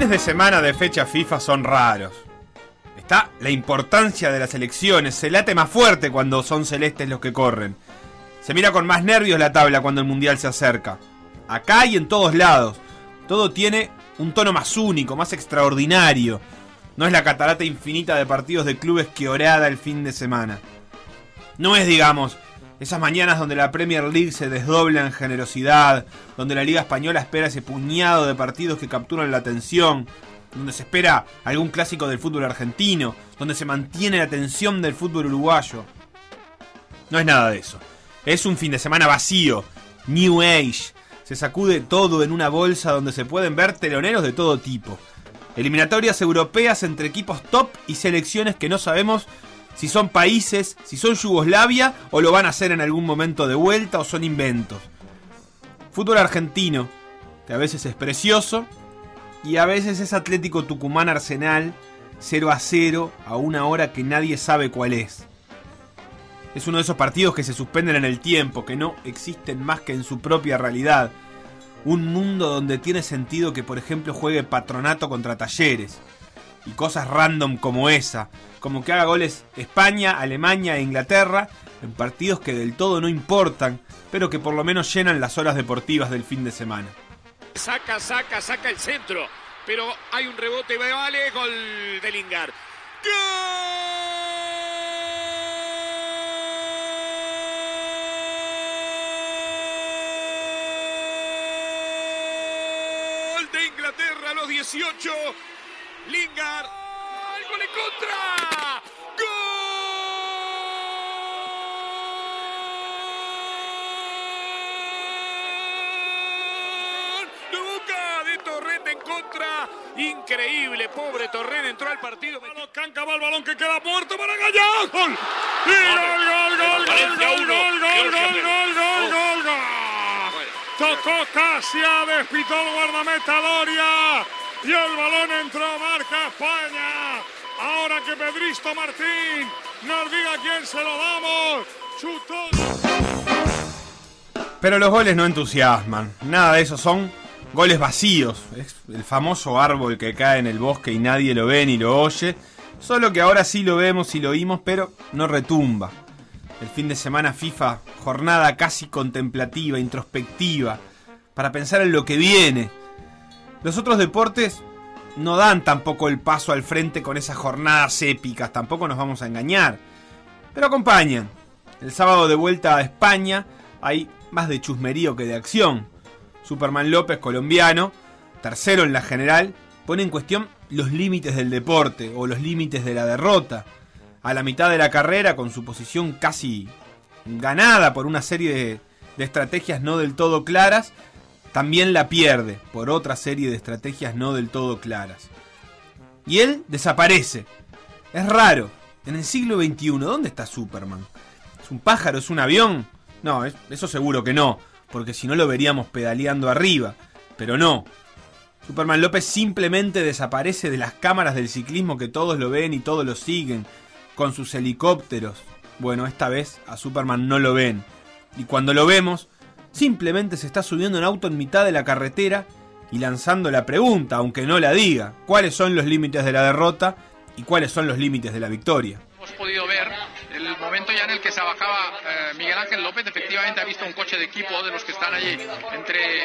Fines de semana de fecha FIFA son raros. Está la importancia de las elecciones, se late más fuerte cuando son celestes los que corren. Se mira con más nervios la tabla cuando el Mundial se acerca. Acá y en todos lados. Todo tiene un tono más único, más extraordinario. No es la catarata infinita de partidos de clubes que orada el fin de semana. No es, digamos, esas mañanas donde la Premier League se desdobla en generosidad, donde la Liga Española espera ese puñado de partidos que capturan la atención, donde se espera algún clásico del fútbol argentino, donde se mantiene la atención del fútbol uruguayo. No es nada de eso. Es un fin de semana vacío, New Age. Se sacude todo en una bolsa donde se pueden ver teloneros de todo tipo. Eliminatorias europeas entre equipos top y selecciones que no sabemos si son países, si son Yugoslavia o lo van a hacer en algún momento de vuelta o son inventos. Fútbol argentino, que a veces es precioso y a veces es Atlético Tucumán Arsenal 0 a 0 a una hora que nadie sabe cuál es. Es uno de esos partidos que se suspenden en el tiempo, que no existen más que en su propia realidad. Un mundo donde tiene sentido que, por ejemplo, juegue Patronato contra Talleres. Y cosas random como esa, como que haga goles España, Alemania e Inglaterra en partidos que del todo no importan, pero que por lo menos llenan las horas deportivas del fin de semana. Saca, saca, saca el centro, pero hay un rebote, vale, gol de Lingard. ¡Gol de Inglaterra a los 18! Lingard, ¡el gol en contra! ¡Gol! De Boca de Torrent en contra. Increíble, pobre Torrent entró al partido. Canca va el balón que queda muerto para Gallá. ¡Gol! ¡Y gol, gol, gol, gol, gol, gol, gol, gol, gol, gol, gol, gol! Tocó Casia, despitó el guardameta Doria. Y el balón entró, marca España. Ahora que Pedristo Martín nos diga quién se lo damos. Chutó. Pero los goles no entusiasman. Nada de eso son goles vacíos. Es el famoso árbol que cae en el bosque y nadie lo ve ni lo oye. Solo que ahora sí lo vemos y lo oímos, pero no retumba. El fin de semana FIFA, jornada casi contemplativa, introspectiva, para pensar en lo que viene. Los otros deportes no dan tampoco el paso al frente con esas jornadas épicas, tampoco nos vamos a engañar. Pero acompañan. El sábado de vuelta a España hay más de chusmerío que de acción. Superman López, colombiano, tercero en la general, pone en cuestión los límites del deporte o los límites de la derrota. A la mitad de la carrera, con su posición casi ganada por una serie de, de estrategias no del todo claras, también la pierde por otra serie de estrategias no del todo claras. Y él desaparece. Es raro. En el siglo XXI, ¿dónde está Superman? ¿Es un pájaro? ¿Es un avión? No, eso seguro que no, porque si no lo veríamos pedaleando arriba. Pero no. Superman López simplemente desaparece de las cámaras del ciclismo que todos lo ven y todos lo siguen, con sus helicópteros. Bueno, esta vez a Superman no lo ven. Y cuando lo vemos, simplemente se está subiendo en auto en mitad de la carretera y lanzando la pregunta, aunque no la diga, ¿cuáles son los límites de la derrota y cuáles son los límites de la victoria? Hemos podido ver el momento ya en el que se bajaba eh, Miguel Ángel López, efectivamente ha visto un coche de equipo de los que están allí entre,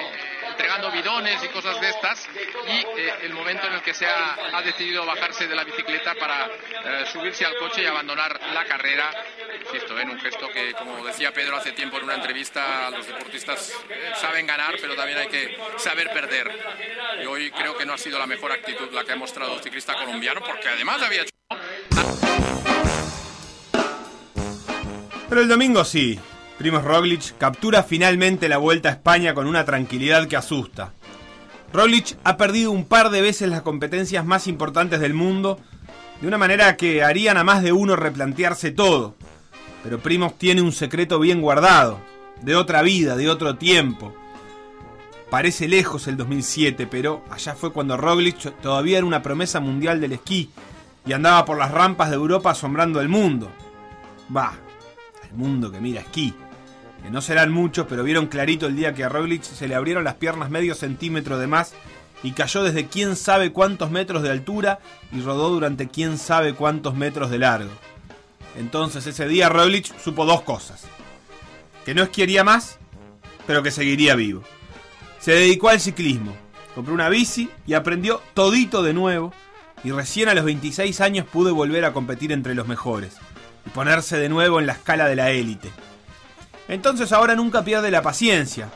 entregando bidones y cosas de estas, y eh, el momento en el que se ha, decidido bajarse de la bicicleta para eh, subirse al coche y abandonar la carrera, insisto, en un gesto que, como decía Pedro hace tiempo en una entrevista, los deportistas saben ganar, pero también hay que saber perder. Y hoy creo que no ha sido la mejor actitud la que ha mostrado el ciclista colombiano, porque además había hecho... Pero el domingo sí. Primoz Roglic captura finalmente la vuelta a España con una tranquilidad que asusta. Roglic ha perdido un par de veces las competencias más importantes del mundo, de una manera que harían a más de uno replantearse todo. Pero Primoz tiene un secreto bien guardado, de otra vida, de otro tiempo. Parece lejos el 2007, pero allá fue cuando Roglic todavía era una promesa mundial del esquí y andaba por las rampas de Europa asombrando el mundo. Bah, el mundo que mira esquí. No serán muchos, pero vieron clarito el día que a Roglic se le abrieron las piernas medio centímetro de más y cayó desde quién sabe cuántos metros de altura y rodó durante quién sabe cuántos metros de largo. Entonces ese día Roglic supo dos cosas. Que no esquiaría más, pero que seguiría vivo. Se dedicó al ciclismo, compró una bici y aprendió todito de nuevo y recién a los 26 años pudo volver a competir entre los mejores y ponerse de nuevo en la escala de la élite. Entonces ahora nunca pierde la paciencia.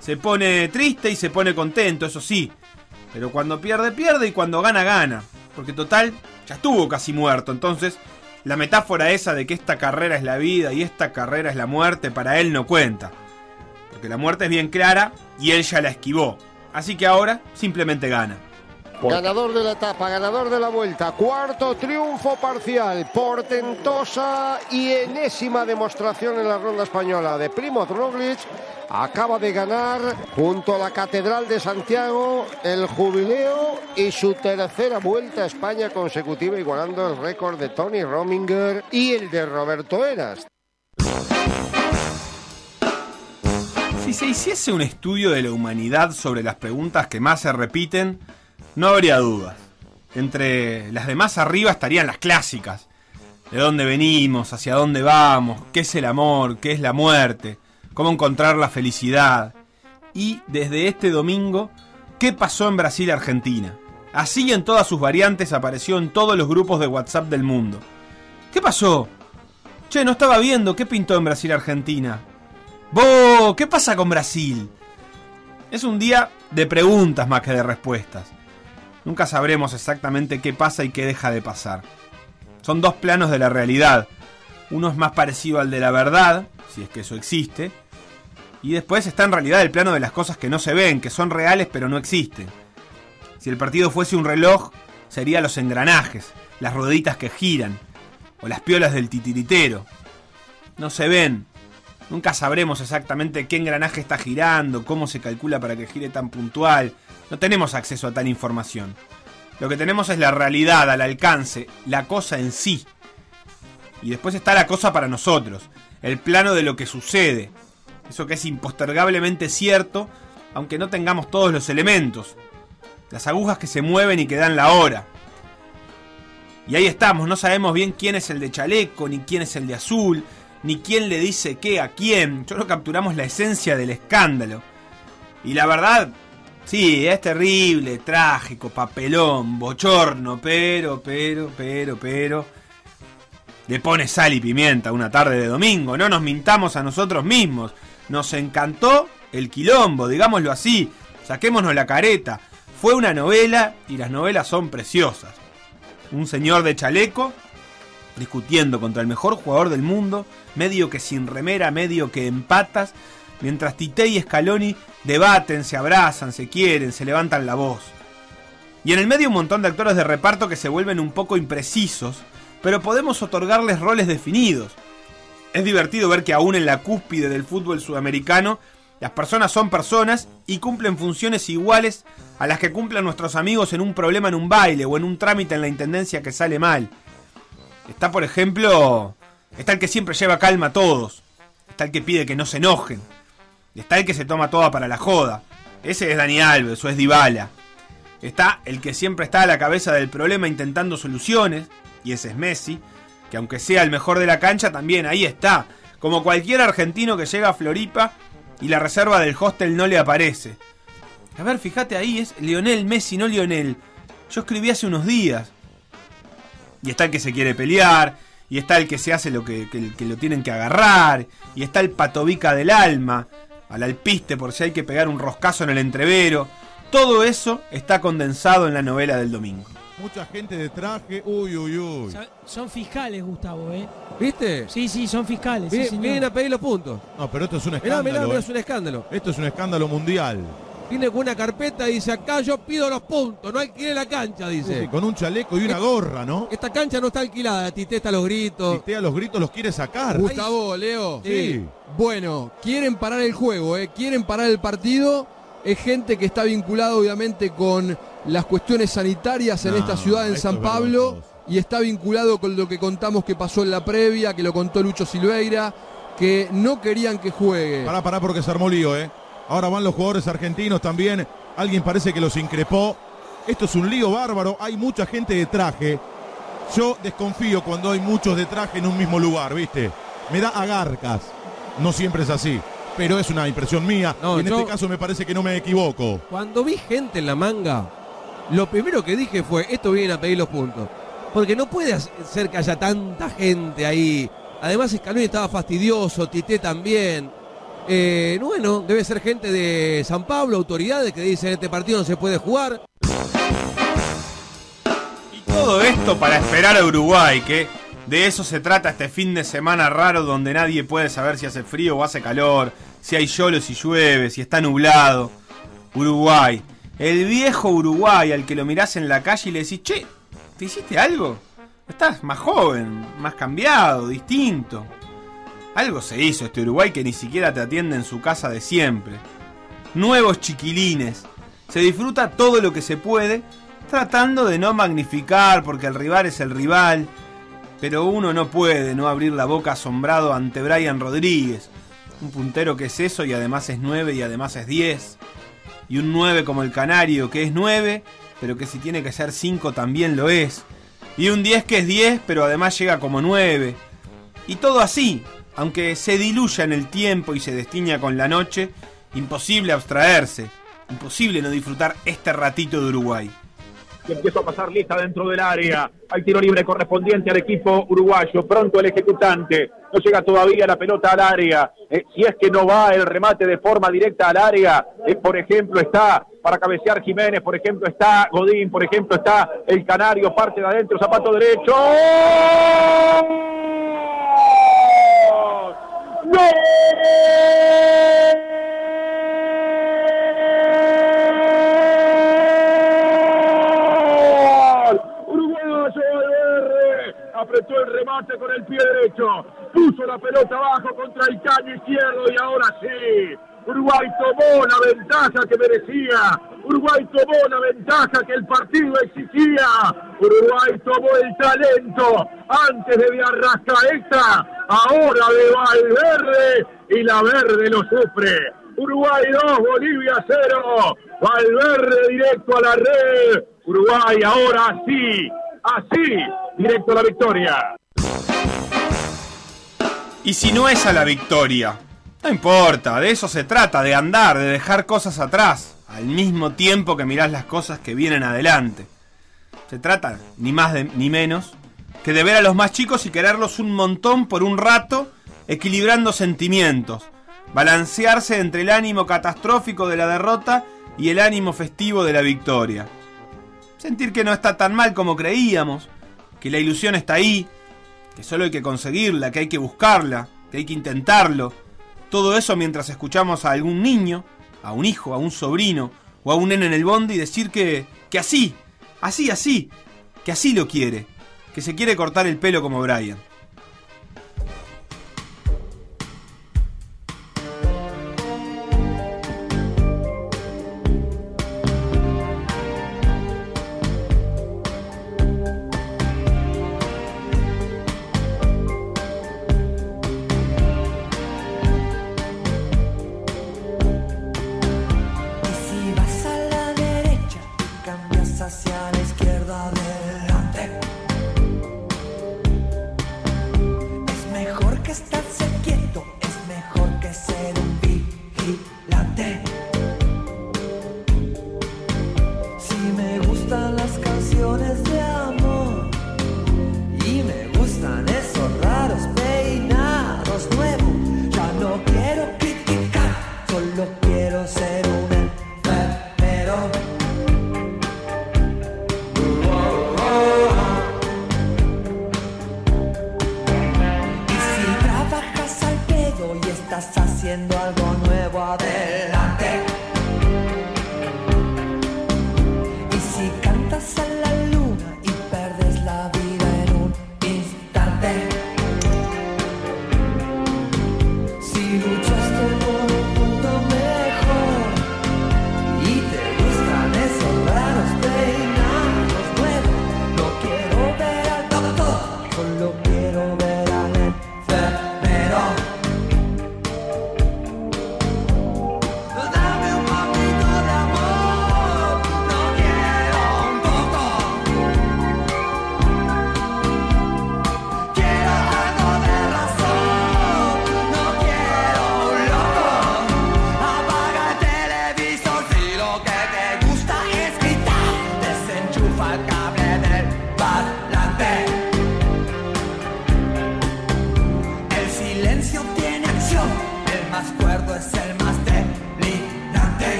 Se pone triste y se pone contento, eso sí. Pero cuando pierde, pierde y cuando gana, gana. Porque total, ya estuvo casi muerto. Entonces, la metáfora esa de que esta carrera es la vida y esta carrera es la muerte, para él no cuenta. Porque la muerte es bien clara y él ya la esquivó. Así que ahora simplemente gana. Ganador de la etapa, ganador de la vuelta, cuarto triunfo parcial, portentosa y enésima demostración en la ronda española de Primoz Roglic. Acaba de ganar junto a la Catedral de Santiago el jubileo y su tercera vuelta a España consecutiva, igualando el récord de Tony Rominger y el de Roberto Eras. Si se hiciese un estudio de la humanidad sobre las preguntas que más se repiten, no habría dudas. Entre las de más arriba estarían las clásicas. ¿De dónde venimos? ¿Hacia dónde vamos? ¿Qué es el amor? ¿Qué es la muerte? ¿Cómo encontrar la felicidad? Y desde este domingo, ¿qué pasó en Brasil-Argentina? Así en todas sus variantes apareció en todos los grupos de WhatsApp del mundo. ¿Qué pasó? Che, no estaba viendo, ¿qué pintó en Brasil-Argentina? ¡Bo! ¿Qué pasa con Brasil? Es un día de preguntas más que de respuestas. Nunca sabremos exactamente qué pasa y qué deja de pasar. Son dos planos de la realidad. Uno es más parecido al de la verdad, si es que eso existe, y después está en realidad el plano de las cosas que no se ven, que son reales pero no existen. Si el partido fuese un reloj, serían los engranajes, las rueditas que giran, o las piolas del titiritero. No se ven. Nunca sabremos exactamente qué engranaje está girando, cómo se calcula para que gire tan puntual, no tenemos acceso a tal información. Lo que tenemos es la realidad al alcance, la cosa en sí. Y después está la cosa para nosotros, el plano de lo que sucede. Eso que es impostergablemente cierto, aunque no tengamos todos los elementos. Las agujas que se mueven y que dan la hora. Y ahí estamos, no sabemos bien quién es el de chaleco, ni quién es el de azul, ni quién le dice qué a quién. Solo capturamos la esencia del escándalo. Y la verdad, Sí, es terrible, trágico, papelón, bochorno, pero, pero, pero, pero... Le pone sal y pimienta una tarde de domingo, no nos mintamos a nosotros mismos. Nos encantó el quilombo, digámoslo así, saquémonos la careta. Fue una novela y las novelas son preciosas. Un señor de chaleco discutiendo contra el mejor jugador del mundo, medio que sin remera, medio que en patas, mientras Tite y Scaloni debaten, se abrazan, se quieren, se levantan la voz. Y en el medio un montón de actores de reparto que se vuelven un poco imprecisos, pero podemos otorgarles roles definidos. Es divertido ver que aún en la cúspide del fútbol sudamericano, las personas son personas y cumplen funciones iguales a las que cumplen nuestros amigos en un problema en un baile o en un trámite en la intendencia que sale mal. Está, por ejemplo, está el que siempre lleva calma a todos, está el que pide que no se enojen, Está el que se toma toda para la joda. Ese es Dani Alves o es Dybala. Está el que siempre está a la cabeza del problema intentando soluciones. Y ese es Messi. Que aunque sea el mejor de la cancha, también ahí está. Como cualquier argentino que llega a Floripa y la reserva del hostel no le aparece. A ver, fíjate ahí, es Lionel Messi, no Lionel. Yo escribí hace unos días. Y está el que se quiere pelear. Y está el que se hace lo que, que lo tienen que agarrar. Y está el patobica del alma al alpiste por si hay que pegar un roscazo en el entrevero. Todo eso está condensado en la novela del domingo. Mucha gente de traje, uy, uy, uy. Son, fiscales, Gustavo, ¿eh? ¿Viste? Sí, sí, son fiscales. Vienen a pedir los puntos. No, pero esto es un escándalo. Mirá, mirá, ¿eh? es un escándalo. Esto es un escándalo mundial. Viene con una carpeta y dice, acá yo pido los puntos, no alquile la cancha, dice. con un chaleco y una gorra, ¿no? Esta cancha no está alquilada, Tite está a los gritos. Tite a los gritos los quiere sacar. Gustavo, Leo. Sí. Bueno, quieren parar el juego, ¿eh? quieren parar el partido. Es gente que está vinculada obviamente con las cuestiones sanitarias en esta ciudad, en San Pablo, y está vinculado con lo que contamos que pasó en la previa, que lo contó Lucho Silveira, que no querían que juegue. Pará, pará, porque se armó lío, ¿eh? Ahora van los jugadores argentinos también. Alguien parece que los increpó. Esto es un lío bárbaro. Hay mucha gente de traje. Yo desconfío cuando hay muchos de traje en un mismo lugar, ¿viste? Me da agarcas. No siempre es así. Pero es una impresión mía. No, y en yo- este caso me parece que no me equivoco. Cuando vi gente en la manga, lo primero que dije fue, esto viene a pedir los puntos. Porque no puede ser que haya tanta gente ahí. Además, Scaloni estaba fastidioso, Tite también. Eh, bueno, debe ser gente de San Pablo, autoridades que dicen este partido no se puede jugar. Y todo esto para esperar a Uruguay, que de eso se trata este fin de semana raro donde nadie puede saber si hace frío o hace calor, si hay yolo, si llueve, si está nublado. Uruguay. El viejo Uruguay al que lo mirás en la calle y le decís, che, ¿te hiciste algo? Estás más joven, más cambiado, distinto. Algo se hizo este Uruguay que ni siquiera te atiende en su casa de siempre. Nuevos chiquilines. Se disfruta todo lo que se puede, tratando de no magnificar porque el rival es el rival. Pero uno no puede no abrir la boca asombrado ante Brian Rodríguez. Un puntero que es eso y además es 9 y además es 10. Y un 9 como el Canario que es 9, pero que si tiene que ser 5 también lo es. Y un 10 que es 10, pero además llega como 9. Y todo así, aunque se diluya en el tiempo y se destiña con la noche, imposible abstraerse, imposible no disfrutar este ratito de Uruguay. y empieza a pasar lista dentro del área. Hay tiro libre correspondiente al equipo uruguayo. Pronto el ejecutante. No llega todavía la pelota al área. Eh, si es que no va el remate de forma directa al área, eh, por ejemplo, está para cabecear Jiménez, por ejemplo, está Godín, por ejemplo, está el Canario, parte de adentro, zapato derecho. ¡Gol! Uruguayo apretó el remate con el pie derecho, puso la pelota abajo contra el caño izquierdo y ahora sí. Uruguay tomó la ventaja que merecía. Uruguay tomó la ventaja que el partido exigía. Uruguay tomó el talento antes de Arrascaeta, ahora de Valverde y la verde lo sufre. Uruguay 2, Bolivia 0. Valverde directo a la red. Uruguay ahora sí, así, directo a la victoria. Y si no es a la victoria, no importa, de eso se trata, de andar, de dejar cosas atrás, al mismo tiempo que mirás las cosas que vienen adelante. Se trata, ni más ni menos, que de ver a los más chicos y quererlos un montón por un rato, equilibrando sentimientos, balancearse entre el ánimo catastrófico de la derrota y el ánimo festivo de la victoria. Sentir que no está tan mal como creíamos, que la ilusión está ahí, que solo hay que conseguirla, que hay que buscarla, que hay que intentarlo. Todo eso mientras escuchamos a algún niño, a un hijo, a un sobrino o a un nene en el bondi decir que, que así, así, así, que así lo quiere, que se quiere cortar el pelo como Brian.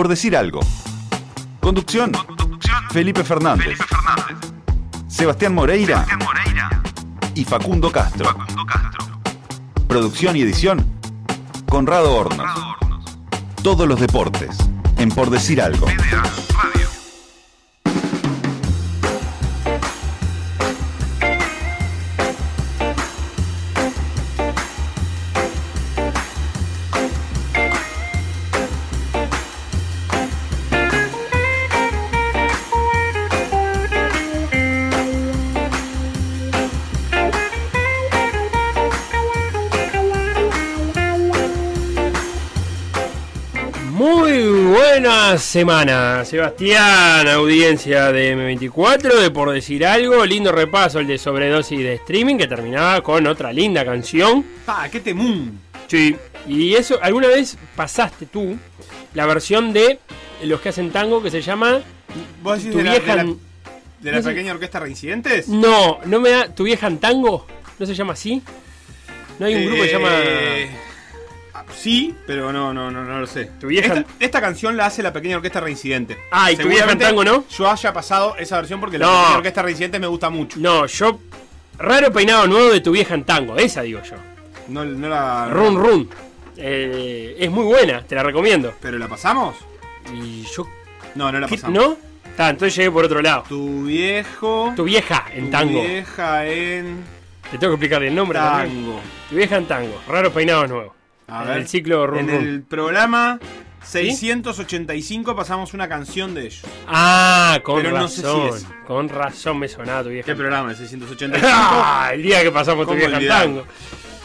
Por decir algo. Conducción. Felipe Fernández. Sebastián Moreira. Y Facundo Castro. Producción y edición. Conrado Hornos. Todos los deportes. En Por decir algo. Semana, Sebastián, audiencia de M24, de por decir algo, lindo repaso el de sobredosis de streaming que terminaba con otra linda canción. ¡Ah, qué temún! Sí, y eso, ¿alguna vez pasaste tú la versión de los que hacen tango que se llama ¿Vos decís Tu de la, vieja de la- en- de la no sé- pequeña orquesta Reincidentes? No, no me da. ¿Tu vieja en tango? ¿No se llama así? ¿No hay un grupo que se llama. Ah, Sí, pero no, no, no, no lo sé. Tu vieja- Esta, esta canción la hace la pequeña orquesta Reincidente. Ah, ¿y tu vieja en Seguramente tango no? Yo haya pasado esa versión porque la pequeña orquesta Reincidente me gusta mucho. No, yo. Raro peinado nuevo de tu vieja en tango, esa digo yo. No, no la. Run Run. Eh, es muy buena, te la recomiendo. ¿Pero la pasamos? Y yo. No, no la ¿Qué- pasamos. ¿No? Está, entonces llegué por otro lado. Tu viejo. Tu vieja en tu tango. vieja en. Te tengo que explicar el nombre también. Tango. Tu vieja en tango. Raro peinado nuevo. A En ver. el ciclo Run En el programa 685 pasamos una canción de ellos. Ah, con Pero no sé si razón. es. Con razón me sonaba tu vieja. ¿Qué programa? El 685. Ah, el día que pasamos tu ¿Cómo vieja tango.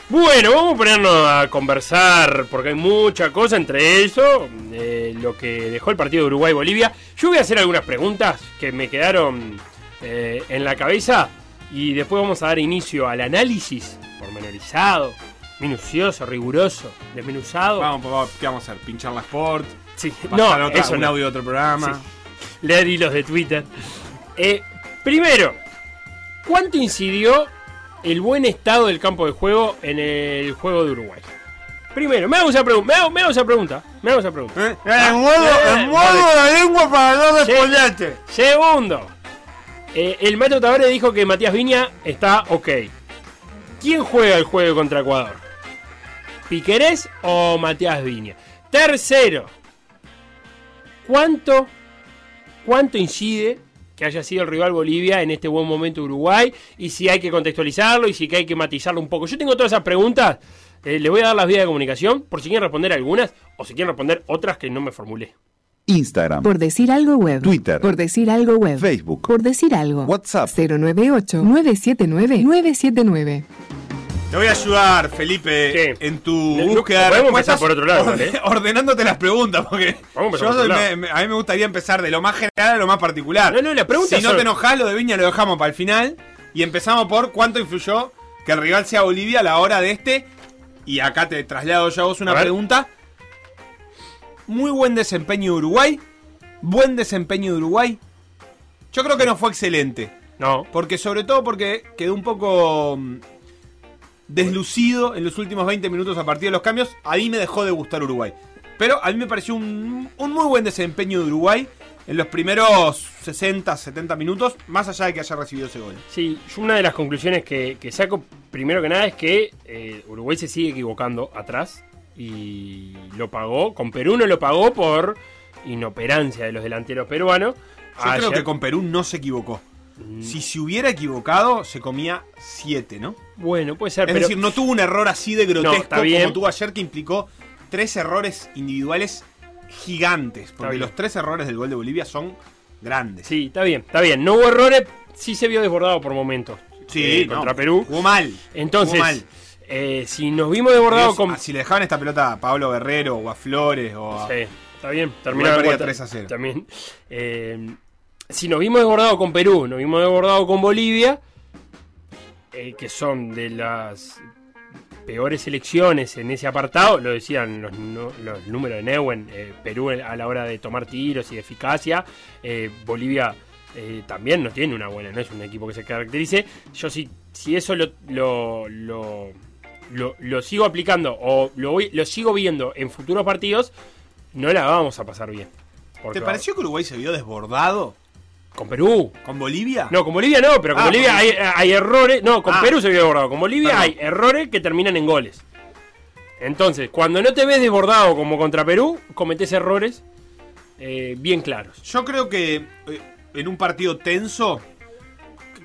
Bueno, vamos a ponernos a conversar porque hay mucha cosa entre eso, eh, lo que dejó el partido de Uruguay-Bolivia. Yo voy a hacer algunas preguntas que me quedaron eh, en la cabeza y después vamos a dar inicio al análisis pormenorizado, minucioso, riguroso, desmenuzado. Vamos, vamos, ¿qué vamos a hacer? ¿Pinchar la Sport? Sí, ¿Pasar no, otra- eso un no. audio de otro programa? Sí. Leer hilos de Twitter. Eh, primero, ¿cuánto incidió el buen estado del campo de juego en el juego de Uruguay? Primero, me hago esa, pregun- me hago, me hago esa pregunta. Me hago esa pregunta. ¿Eh? En modo, en modo de lengua para no responderte. Segundo, eh, el Maestro Tavares dijo que Matías Viña está ok. ¿Quién juega el juego contra Ecuador? ¿Piquerés o Matías Viña? Tercero, ¿cuánto, ¿cuánto incide que haya sido el rival Bolivia en este buen momento Uruguay? Y si hay que contextualizarlo y si hay que matizarlo un poco. Yo tengo todas esas preguntas. eh, les voy a dar las vías de comunicación por si quieren responder algunas o si quieren responder otras que no me formulé. Instagram. Por decir algo web. Twitter. Por decir algo web. Facebook. Por decir algo. WhatsApp. 098-979-979. Te voy a ayudar, Felipe, en tu No, búsqueda de podemos respuestas, empezar por otro lado, ordenándote las preguntas, porque yo por soy- me- a mí me gustaría empezar de lo más general a lo más particular. No, no, la pregunta si no son- te enojas, lo de Viña lo dejamos para el final y empezamos por cuánto influyó que el rival sea Bolivia a la hora de este. Y acá te traslado yo a vos una A pregunta. Muy buen desempeño de Uruguay. Buen desempeño de Uruguay. Yo creo que no fue excelente. No. Porque sobre todo porque quedó un poco mm, deslucido en los últimos 20 minutos a partir de los cambios. A mí me dejó de gustar Uruguay. Pero a mí me pareció un, un muy buen desempeño de Uruguay en los primeros 60, 70 minutos, más allá de que haya recibido ese gol. Sí, yo una de las conclusiones que, que saco, primero que nada, es que eh, Uruguay se sigue equivocando atrás y lo pagó. Con Perú no lo pagó por inoperancia de los delanteros peruanos. Yo creo que con Perú no se equivocó. Si se hubiera equivocado, se comía 7, ¿no? Bueno, puede ser, Es pero- decir, no tuvo un error así de grotesco como tuvo ayer que implicó tres errores individuales gigantes. Porque los tres errores del gol de Bolivia son grandes. Sí, está bien, está bien. No hubo errores, sí se vio desbordado por momentos. Sí, eh, no, contra Perú. Jugó mal. Entonces, mal. eh, si nos vimos desbordados con. Si le dejaban esta pelota a Pablo Guerrero o a Flores o a... Sí, está bien. Igual Terminaron perdía cuatro- 3 a 0. También. Eh, si nos vimos desbordados con Perú, nos vimos desbordados con Bolivia, eh, que son de las peores selecciones en ese apartado, lo decían los, números de Neuen, eh, Perú a la hora de tomar tiros y de eficacia, eh, Bolivia eh, también no tiene una buena, no es un equipo que se caracterice. Yo si, si eso lo, lo, lo, sigo aplicando o lo, voy, lo sigo viendo en futuros partidos, no la vamos a pasar bien. ¿Te pareció que Uruguay se vio desbordado? ¿Con Perú? ¿Con Bolivia? No, con Bolivia no, pero con Ah, Bolivia hay, errores. No, con Ah. Perú se vio desbordado. Con Bolivia Perdón. hay errores que terminan en goles. Entonces, cuando no te ves desbordado como contra Perú, cometés errores eh, bien claros. Yo creo que eh, en un partido tenso,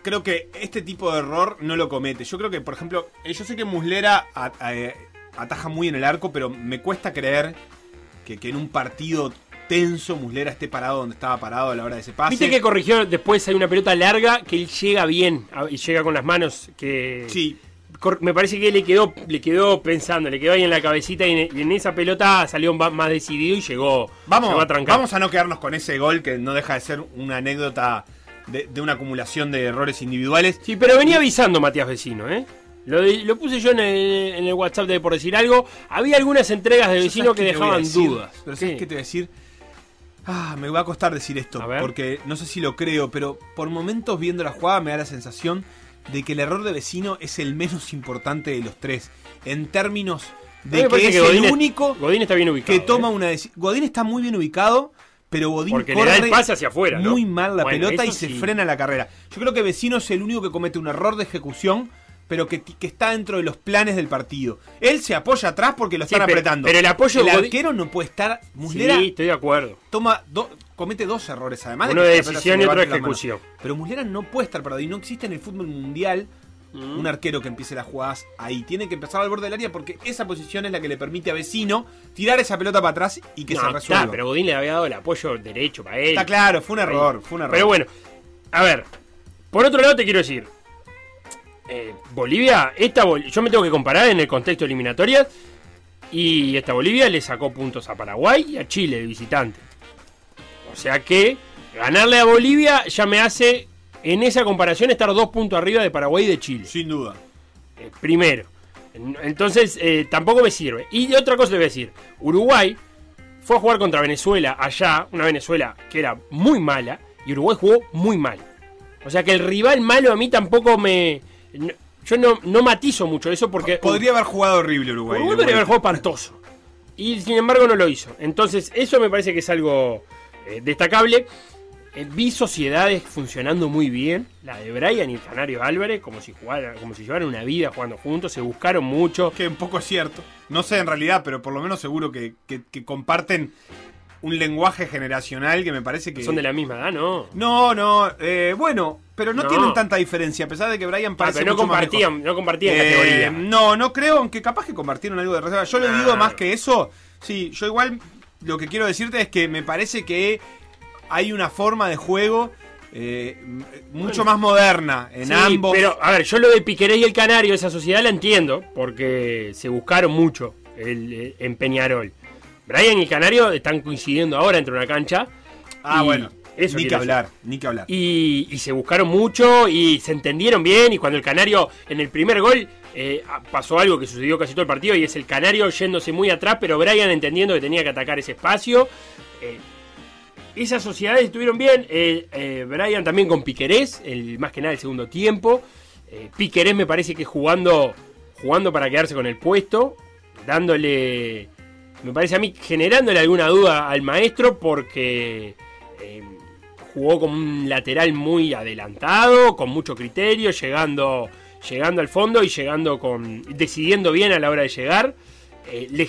creo que este tipo de error no lo comete. Yo creo que, por ejemplo, eh, yo sé que Muslera ataja muy en el arco, pero me cuesta creer que, que en un partido tenso Muslera esté parado donde estaba parado a la hora de ese pase. Viste que corrigió después hay una pelota larga que él llega bien y llega con las manos que Sí. me parece que le quedó le quedó pensando, le quedó ahí en la cabecita y en, y en esa pelota salió más decidido y llegó, Vamos, llegó a trancar. vamos a no quedarnos con ese gol que no deja de ser una anécdota de, de una acumulación de errores individuales. Sí, pero venía avisando Matías Vecino, ¿eh? Lo, puse yo en el, en el WhatsApp de por decir algo. Había algunas entregas de Vecino que dejaban dudas. Pero ¿sabes qué te voy a decir? Ah, me va a costar decir esto, porque no sé si lo creo, pero por momentos viendo la jugada me da la sensación de que el error de vecino es el menos importante de los tres. En términos de que es que Godín el es- único Godín está bien ubicado. que toma ¿eh? una decisión. Godín está muy bien ubicado, pero Godín Porque le corre da el pase hacia afuera, ¿no? muy mal la Bueno, pelota y se frena la carrera. Yo creo que Vecino es el único que comete un error de ejecución, pero que, que está dentro de los planes del partido. Él se apoya atrás porque lo Sí, están pero- apretando. pero el apoyo El Godín- arquero no puede estar. Muslera Sí, estoy de acuerdo. toma do- comete dos errores además. Uno de decisión y otro de ejecución. Pero Muslera no puede estar parado y no existe en el fútbol mundial Mm. un arquero que empiece las jugadas ahí. Tiene que empezar al borde del área porque esa posición es la que le permite a Vecino tirar esa pelota para atrás y que No, se está, resuelva. pero Godín le había dado el apoyo derecho para él. Está claro, fue un error, fue un error. Pero bueno, a ver. Por otro lado te quiero decir. Eh, Bolivia, esta Bol- yo me tengo que comparar en el contexto eliminatorias. Y esta Bolivia le sacó puntos a Paraguay y a Chile de visitante. O sea que ganarle a Bolivia ya me hace en esa comparación estar dos puntos arriba de Paraguay y de Chile. Sin duda. Eh, primero. En- Entonces eh, tampoco me sirve. Y otra cosa te voy a decir. Uruguay fue a jugar contra Venezuela allá, una Venezuela que era muy mala, y Uruguay jugó muy mal. O sea que el rival malo a mí tampoco me... no- yo no, no matizo mucho eso porque... Podría haber jugado horrible Uruguay. Podría haber jugado espantoso. Y sin embargo no lo hizo. Entonces, eso me parece que es algo eh, destacable. Eh, vi sociedades funcionando muy bien. La de Brian y el Canario Álvarez, como si jugaran, como si llevaran una vida jugando juntos, se buscaron mucho. Que un poco es cierto. No sé en realidad, pero por lo menos seguro que, que- que comparten un lenguaje generacional que me parece que. Son de la misma edad, ¿no? No, no, eh, bueno, pero no, No. tienen tanta diferencia, a pesar de que Brian Ah, parece pero no mucho compartían, no compartían Eh, categoría. No, no creo, aunque capaz que compartieron algo de reserva. Yo le digo más que eso. Sí, yo igual lo que quiero decirte es que me parece que hay una forma de juego eh, mucho más moderna en Sí, ambos. Pero, a ver, yo lo de Piquerés y el Canario, esa sociedad la entiendo, porque se buscaron mucho el, en Peñarol. Brian y el Canario están coincidiendo ahora entre una cancha. Ah, y bueno. Eso ni que decir. hablar, ni que hablar. Y, y se buscaron mucho y se entendieron bien. Y cuando el Canario, en el primer gol, eh, pasó algo que sucedió casi todo el partido. Y es el Canario yéndose muy atrás, pero Brian entendiendo que tenía que atacar ese espacio. Eh, esas sociedades estuvieron bien. eh, Brian también con Piquerés, el, más que nada el segundo tiempo. Piquerés me parece que jugando, jugando para quedarse con el puesto, dándole, me parece a mí, generándole alguna duda al maestro porque eh, jugó como un lateral muy adelantado, con mucho criterio, llegando, llegando al fondo y llegando con, decidiendo bien a la hora de llegar. Eh, le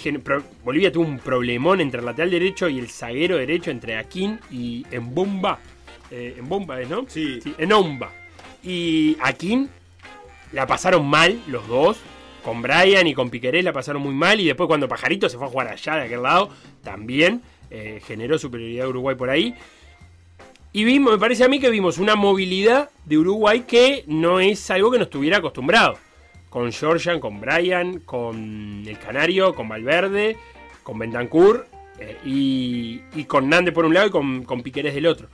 Bolivia tuvo un problemón entre el lateral derecho y el zaguero derecho, entre Aquín y Embomba. Eh, Embomba es, ¿no? Sí. Enomba. Y Aquín la pasaron mal los dos. Con Brian y con Piquerés la pasaron muy mal. Y después cuando Pajarito se fue a jugar allá de aquel lado, también eh, generó superioridad de Uruguay por ahí. Y vimos, me parece a mí que vimos una movilidad de Uruguay que no es algo que nos estuviera acostumbrado. Con Georgian, con Brian, con el Canario, con Valverde, con Bentancur eh, y, y con Nande por un lado y con, Piquerés del otro.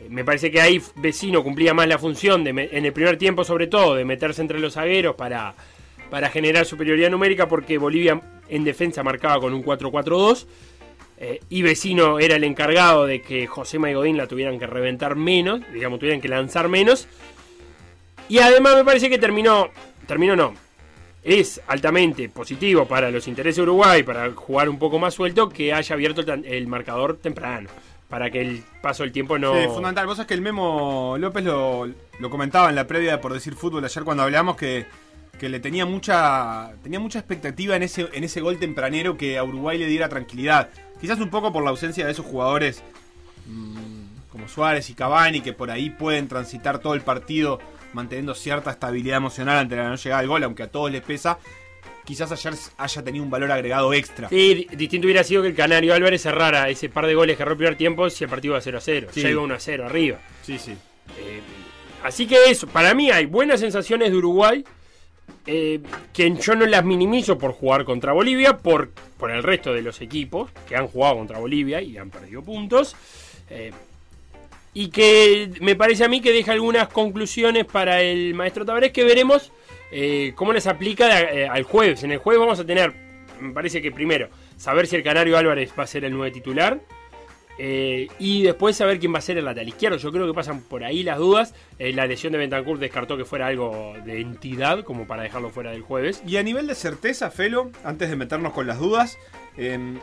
Eh, Me parece que ahí Vecino cumplía más la función, de en el primer tiempo sobre todo, de meterse entre los zagueros para, para generar superioridad numérica porque Bolivia en defensa marcaba con un 4-4-2. eh, y Vecino era el encargado de que José y Godín la tuvieran que reventar menos, digamos, tuvieran que lanzar menos. Y además me parece que terminó, terminó no, es altamente positivo para los intereses de Uruguay, para jugar un poco más suelto, que haya abierto el, marcador temprano. para que el paso del tiempo no... Sí, fundamental. Vos sabés que el Memo López lo, lo comentaba en la previa de por decir fútbol ayer cuando hablamos que, que le tenía mucha tenía mucha expectativa en ese, en ese gol tempranero que a Uruguay le diera tranquilidad. Quizás un poco por la ausencia de esos jugadores mm, como Suárez y Cavani que por ahí pueden transitar todo el partido manteniendo cierta estabilidad emocional ante la no llegada al gol, aunque a todos les pesa. Quizás ayer haya tenido un valor agregado extra. Sí, di- distinto hubiera sido que el Canario Álvarez cerrara ese par de goles que erró el primer tiempo si el partido iba 0 a 0. Sí. Ya iba 1 a 0 arriba. Sí, sí. Eh, así que eso, para mí hay buenas sensaciones de Uruguay, eh, que yo no las minimizo por jugar contra Bolivia, por, por el resto de los equipos que han jugado contra Bolivia y han perdido puntos. eh, y que me parece a mí que deja algunas conclusiones para el maestro Tabarés que veremos eh, cómo les aplica eh, al jueves. En el jueves vamos a tener, me parece que primero, saber si el Canario Álvarez va a ser el nuevo titular. Eh, y después saber quién va a ser el lateral izquierdo. Yo creo que pasan por ahí las dudas. Eh, la lesión de Bentancur descartó que fuera algo de entidad, como para dejarlo fuera del jueves. Y a nivel de certeza, Felo, antes de meternos con las dudas. em,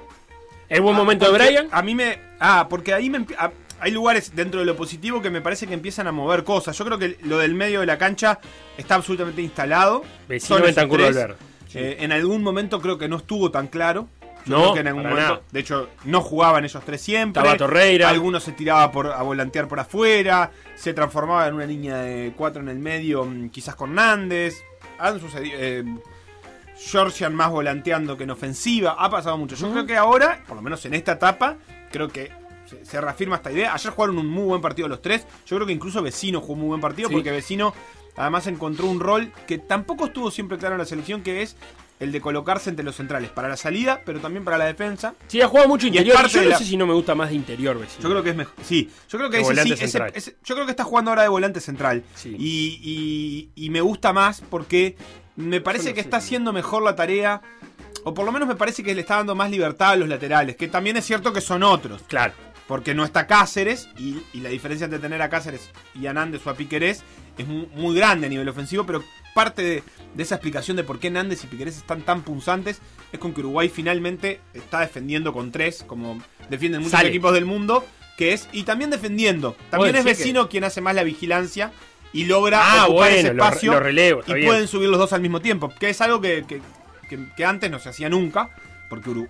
¿El buen momento de Brian? A mí me. Ah, porque ahí me. ah, hay lugares dentro de lo positivo que me parece que empiezan a mover cosas. Yo creo que lo del medio de la cancha está absolutamente instalado. Vecino Bentancur. Valverde. Eh, en algún momento creo que no estuvo tan claro. Yo No, creo que en algún momento. nada. De hecho, no jugaban ellos tres siempre. Estaba Torreira. Algunos se tiraba por, a volantear por afuera. Se transformaba en una línea de cuatro en el medio, mm, quizás con Nández. Han sucedido. Eh, Georgian más volanteando que en ofensiva. Ha pasado mucho. Yo creo que ahora, por lo menos en esta etapa, creo que se, se reafirma esta idea. Ayer jugaron un muy buen partido los tres. Yo creo que incluso Vecino jugó un muy buen partido Sí. porque Vecino además encontró un rol que tampoco estuvo siempre claro en la selección, que es el de colocarse entre los centrales para la salida, pero también para la defensa. Sí, ha jugado mucho interior. parte Yo no la- sé si no me gusta más de interior, vecino. Yo creo que es mejor. Sí, yo creo que ese, sí, ese- yo creo que está jugando ahora de volante central. Sí. Y, y- y me gusta más porque me parece no que sé. está haciendo mejor la tarea. O por lo menos me parece que le está dando más libertad a los laterales. Que también es cierto que son otros. Claro. Porque no está Cáceres. Y, y la diferencia entre tener a Cáceres y a Nández o a Piquerés es mu- muy, grande a nivel ofensivo. Pero parte de, de esa explicación de por qué Nández y Piquerés están tan punzantes es con que Uruguay finalmente está defendiendo con tres, como defienden muchos Sale. equipos del mundo. Que es, y también defendiendo. También es que- vecino quien hace más la vigilancia y logra Ah, ocupar bueno, ese espacio. lo relevo, está y bien. pueden subir los dos al mismo tiempo. Que es algo que, que- antes no se hacía nunca. Porque Uru-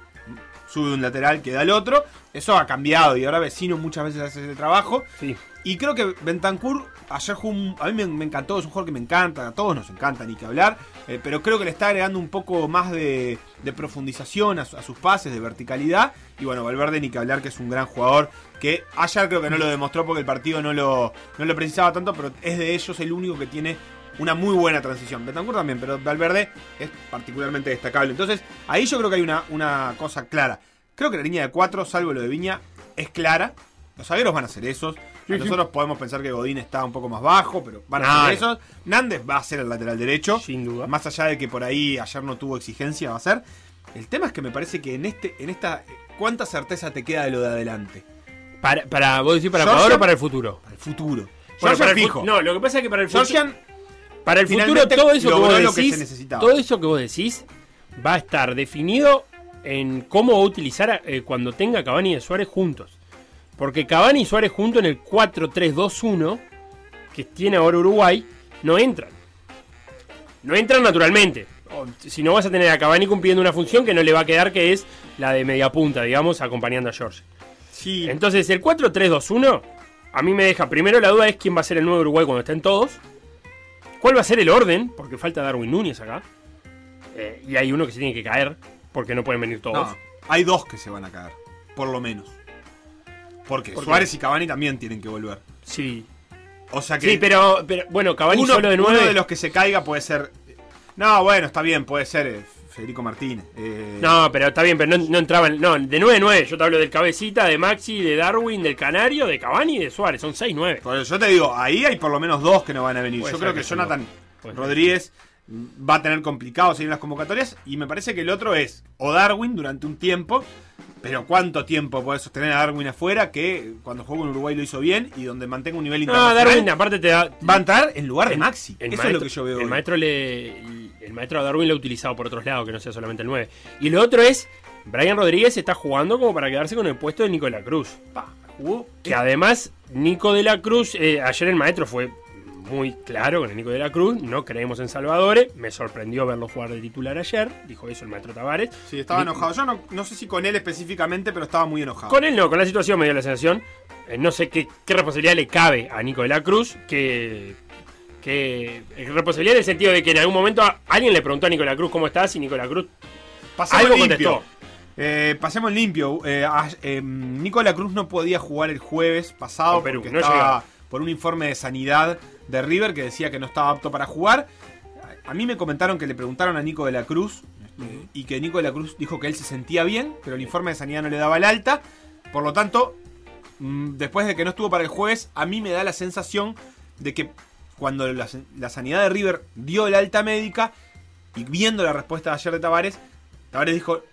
sube un lateral, queda el otro. Eso ha cambiado y ahora Vecino muchas veces hace ese trabajo. Sí. Y creo que Bentancur ayer jugó un- a mí me, encantó, es un jugador que me encanta, a todos nos encanta ni que hablar, eh, pero creo que le está agregando un poco más de, profundización a, su- a sus pases, de verticalidad. Y bueno, Valverde ni que hablar que es un gran jugador, que ayer creo que no lo demostró porque el partido no lo, no lo precisaba tanto, pero es de ellos el único que tiene una muy buena transición. Bentancur también, pero Valverde es particularmente destacable. Entonces, ahí yo creo que hay una, una cosa clara. Creo que la línea de cuatro, salvo lo de Viña, es clara. Los zagueros van a ser esos. Sí, sí. Nosotros podemos pensar que Godín está un poco más bajo, pero van a ser esos. Nández va a ser el lateral derecho. Sin duda. Más allá de que por ahí ayer no tuvo exigencia, va a ser. El tema es que me parece que en este, en esta. ¿Cuánta certeza te queda de lo de adelante? Para, para, ¿Vos decís para Georgian- ahora o para el futuro? Para el futuro. Bueno, para el fijo. No, lo que pasa es que para el futuro. Para el futuro, todo eso que vos lo que decís. se necesitaba. todo eso que vos decís va a estar definido en cómo va a utilizar eh, cuando tenga Cavani y Suárez juntos. Porque Cavani y Suárez juntos en el 4-3-2-1 que tiene ahora Uruguay no entran. No entran naturalmente. Si no vas a tener a Cavani cumpliendo una función que no le va a quedar, que es la de media punta, digamos, acompañando a George. Sí. Entonces, el 4-3-2-1, a mí me deja primero la duda es quién va a ser el nuevo Uruguay cuando estén todos. ¿Cuál va a ser el orden? Porque falta Darwin Núñez acá. Eh, y hay uno que se tiene que caer, porque no pueden venir todos. No, hay dos que se van a caer. Por lo menos. Porque. Suárez y Cavani también tienen que volver. Sí. O sea que. Sí, pero, pero bueno, Cavani uno, solo de uno 9. de los que se caiga puede ser. No, bueno, está bien, puede ser eh, Federico Martínez. Eh, No, pero está bien, pero no, no entraban. No, de 9-9. Yo te hablo del Cabecita, de Maxi, de Darwin, del Canario, de Cavani y de Suárez. Son 6-9. por eso yo te digo, ahí hay por lo menos dos que no van a venir. Puede yo creo que, Jonathan no. Rodríguez va a tener complicado seguir las convocatorias. Y me parece que el otro es o Darwin durante un tiempo. Pero ¿cuánto tiempo puede sostener a Darwin afuera? Que cuando jugó en Uruguay lo hizo bien y donde mantenga un nivel No, internacional. Darwin, aparte te da. va a entrar en lugar de El- Maxi. el Eso maestro- es lo que yo veo. El hoy. maestro le. El maestro a Darwin lo ha utilizado por otros lados, que no sea solamente el 9. Y lo otro es. Brian Rodríguez está jugando como para quedarse con el puesto de Nicolás Cruz. Pa, Jugó Que además, Nico de la Cruz, eh, ayer el maestro fue muy claro con el Nico de la Cruz, no creemos en Salvadores, me sorprendió verlo jugar de titular ayer, dijo eso el maestro Tavares. Sí, estaba enojado. Yo no, no sé si con él específicamente, pero estaba muy enojado. Con él no, con la situación me dio la sensación, eh, no sé qué, qué responsabilidad le cabe a Nico de la Cruz, que, que eh, responsabilidad en el sentido de que en algún momento alguien le preguntó a Nico de la Cruz cómo estás y Nico de la Cruz Pasemos algo limpio. contestó. Eh, pasemos limpio. Eh, eh, Nicola Cruz no podía jugar el jueves pasado Perú, porque no estaba por un informe de sanidad de River que decía que no estaba apto para jugar. A mí me comentaron que le preguntaron a Nico de la Cruz este, y que Nico de la Cruz dijo que él se sentía bien, pero el informe de sanidad no le daba el alta. Por lo tanto, mm, después de que no estuvo para el jueves, a mí me da la sensación de que cuando la, la sanidad de River dio el alta médica y viendo la respuesta de ayer de Tavares, Tavares dijo,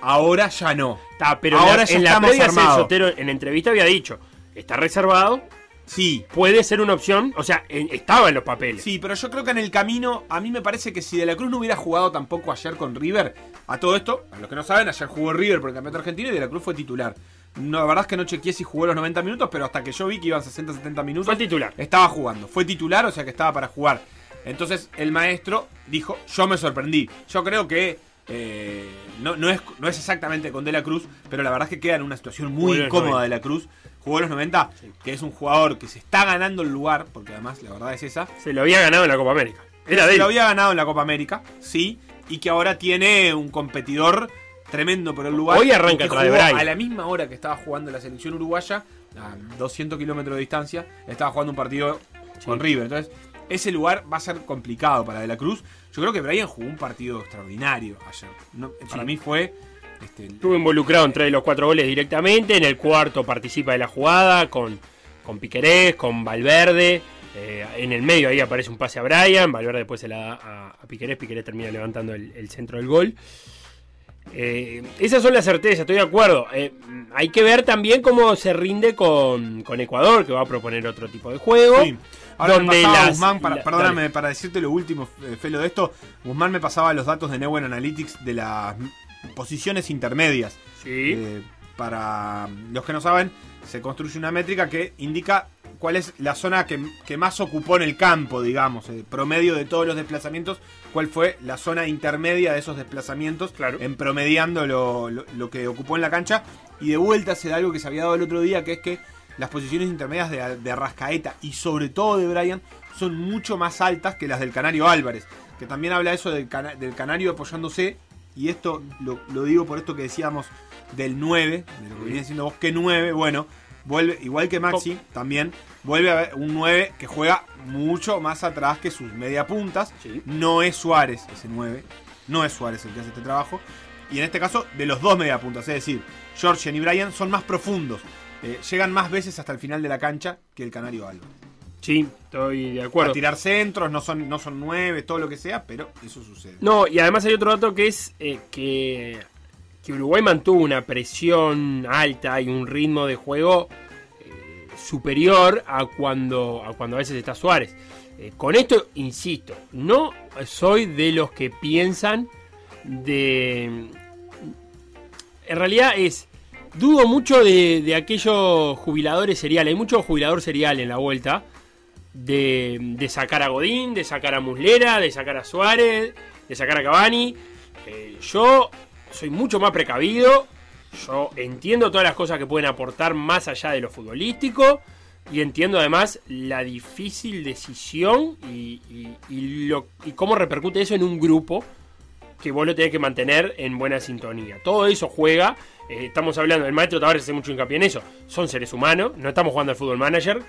ahora ya no. Está, pero ahora en la, ya en la previa. Sotero en entrevista había dicho, está reservado, Sí. puede ser una opción, o sea, en- estaba en los papeles. Sí, pero yo creo que en el camino, a mí me parece que si De la Cruz no hubiera jugado tampoco ayer con River, a todo esto, a los que no saben, ayer jugó River por el campeonato argentino y De la Cruz fue titular. No, la verdad es que no chequeé si jugó los 90 minutos, pero hasta que yo vi que iban 60-70 minutos. Fue titular. Estaba jugando. Fue titular, o sea que estaba para jugar. Entonces el maestro dijo, yo me sorprendí. Yo creo que eh, no, no, es, no es exactamente con De la Cruz, pero la verdad es que queda en una situación muy incómoda 90. De la Cruz. Jugó los 90, que es un jugador que se está ganando el lugar, porque además la verdad es esa. Se lo había ganado en la Copa América. Era de Se él. lo había ganado en la Copa América, sí, y que ahora tiene un competidor tremendo por el lugar. Hoy arranca que jugó Brian. A la misma hora que estaba jugando la selección uruguaya, a 200 kilómetros de distancia, estaba jugando un partido con River. Entonces, ese lugar va a ser complicado para De la Cruz. Yo creo que Brian jugó un partido extraordinario ayer. No, para mí fue. Este, Estuvo involucrado en tres de los cuatro goles directamente. En el cuarto participa de la jugada con, con Piquerés, con Valverde. Eh, en el medio ahí aparece un pase a Brian. Valverde después se la da a, a Piquerés. Piquerés termina levantando el, el centro del gol. Eh, esas son las certezas, estoy de acuerdo. Eh, hay que ver también cómo se rinde con, con Ecuador, que va a proponer otro tipo de juego. Sí. Ahora me donde pasaba las- Guzmán, para, la- perdóname, dale. para decirte lo último, Felo, de esto, Guzmán me pasaba los datos de Neuen Analytics de las posiciones intermedias. Sí. Eh, para los que no saben, se construye una métrica que indica cuál es la zona que, que más ocupó en el campo, digamos, el promedio de todos los desplazamientos, cuál fue la zona intermedia de esos desplazamientos, en promediando lo, lo- lo que ocupó en la cancha. Y de vuelta se da algo que se había dado el otro día, que es que las posiciones intermedias de, de Arrascaeta y sobre todo de Brian son mucho más altas que las del Canario Álvarez, que también habla eso del, cana- del Canario apoyándose, y esto lo, lo digo por esto que decíamos del 9, de lo que viene diciendo vos, que 9, bueno, vuelve, igual que Maxi, también vuelve a haber un 9 que juega mucho más atrás que sus media puntas. No es Suárez ese 9, no es Suárez el que hace este trabajo. Y en este caso, de los dos media puntas, es decir, Georgian y Brian son más profundos. eh, llegan más veces hasta el final de la cancha que el Canario Álvarez. Sí, estoy de acuerdo. A tirar centros, no son, no son nueve, todo lo que sea, pero eso sucede. No, y además hay otro dato que es eh, que, que Uruguay mantuvo una presión alta y un ritmo de juego eh, superior a cuando, a cuando a veces está Suárez. Eh, con esto, insisto, no soy de los que piensan de... En realidad es... Dudo mucho de, de aquellos jubiladores seriales. Hay mucho jubilador serial en la vuelta. De, de sacar a Godín, de sacar a Muslera, de sacar a Suárez, de sacar a Cavani. Eh, yo soy mucho más precavido. Yo entiendo todas las cosas que pueden aportar más allá de lo futbolístico. Y entiendo además la difícil decisión y, y- lo, cómo repercute eso en un grupo que vos lo tenés que mantener en buena sintonía. Todo eso juega. eh, estamos hablando, el maestro Tavares hace mucho hincapié en eso. Son seres humanos, no estamos jugando al fútbol manager,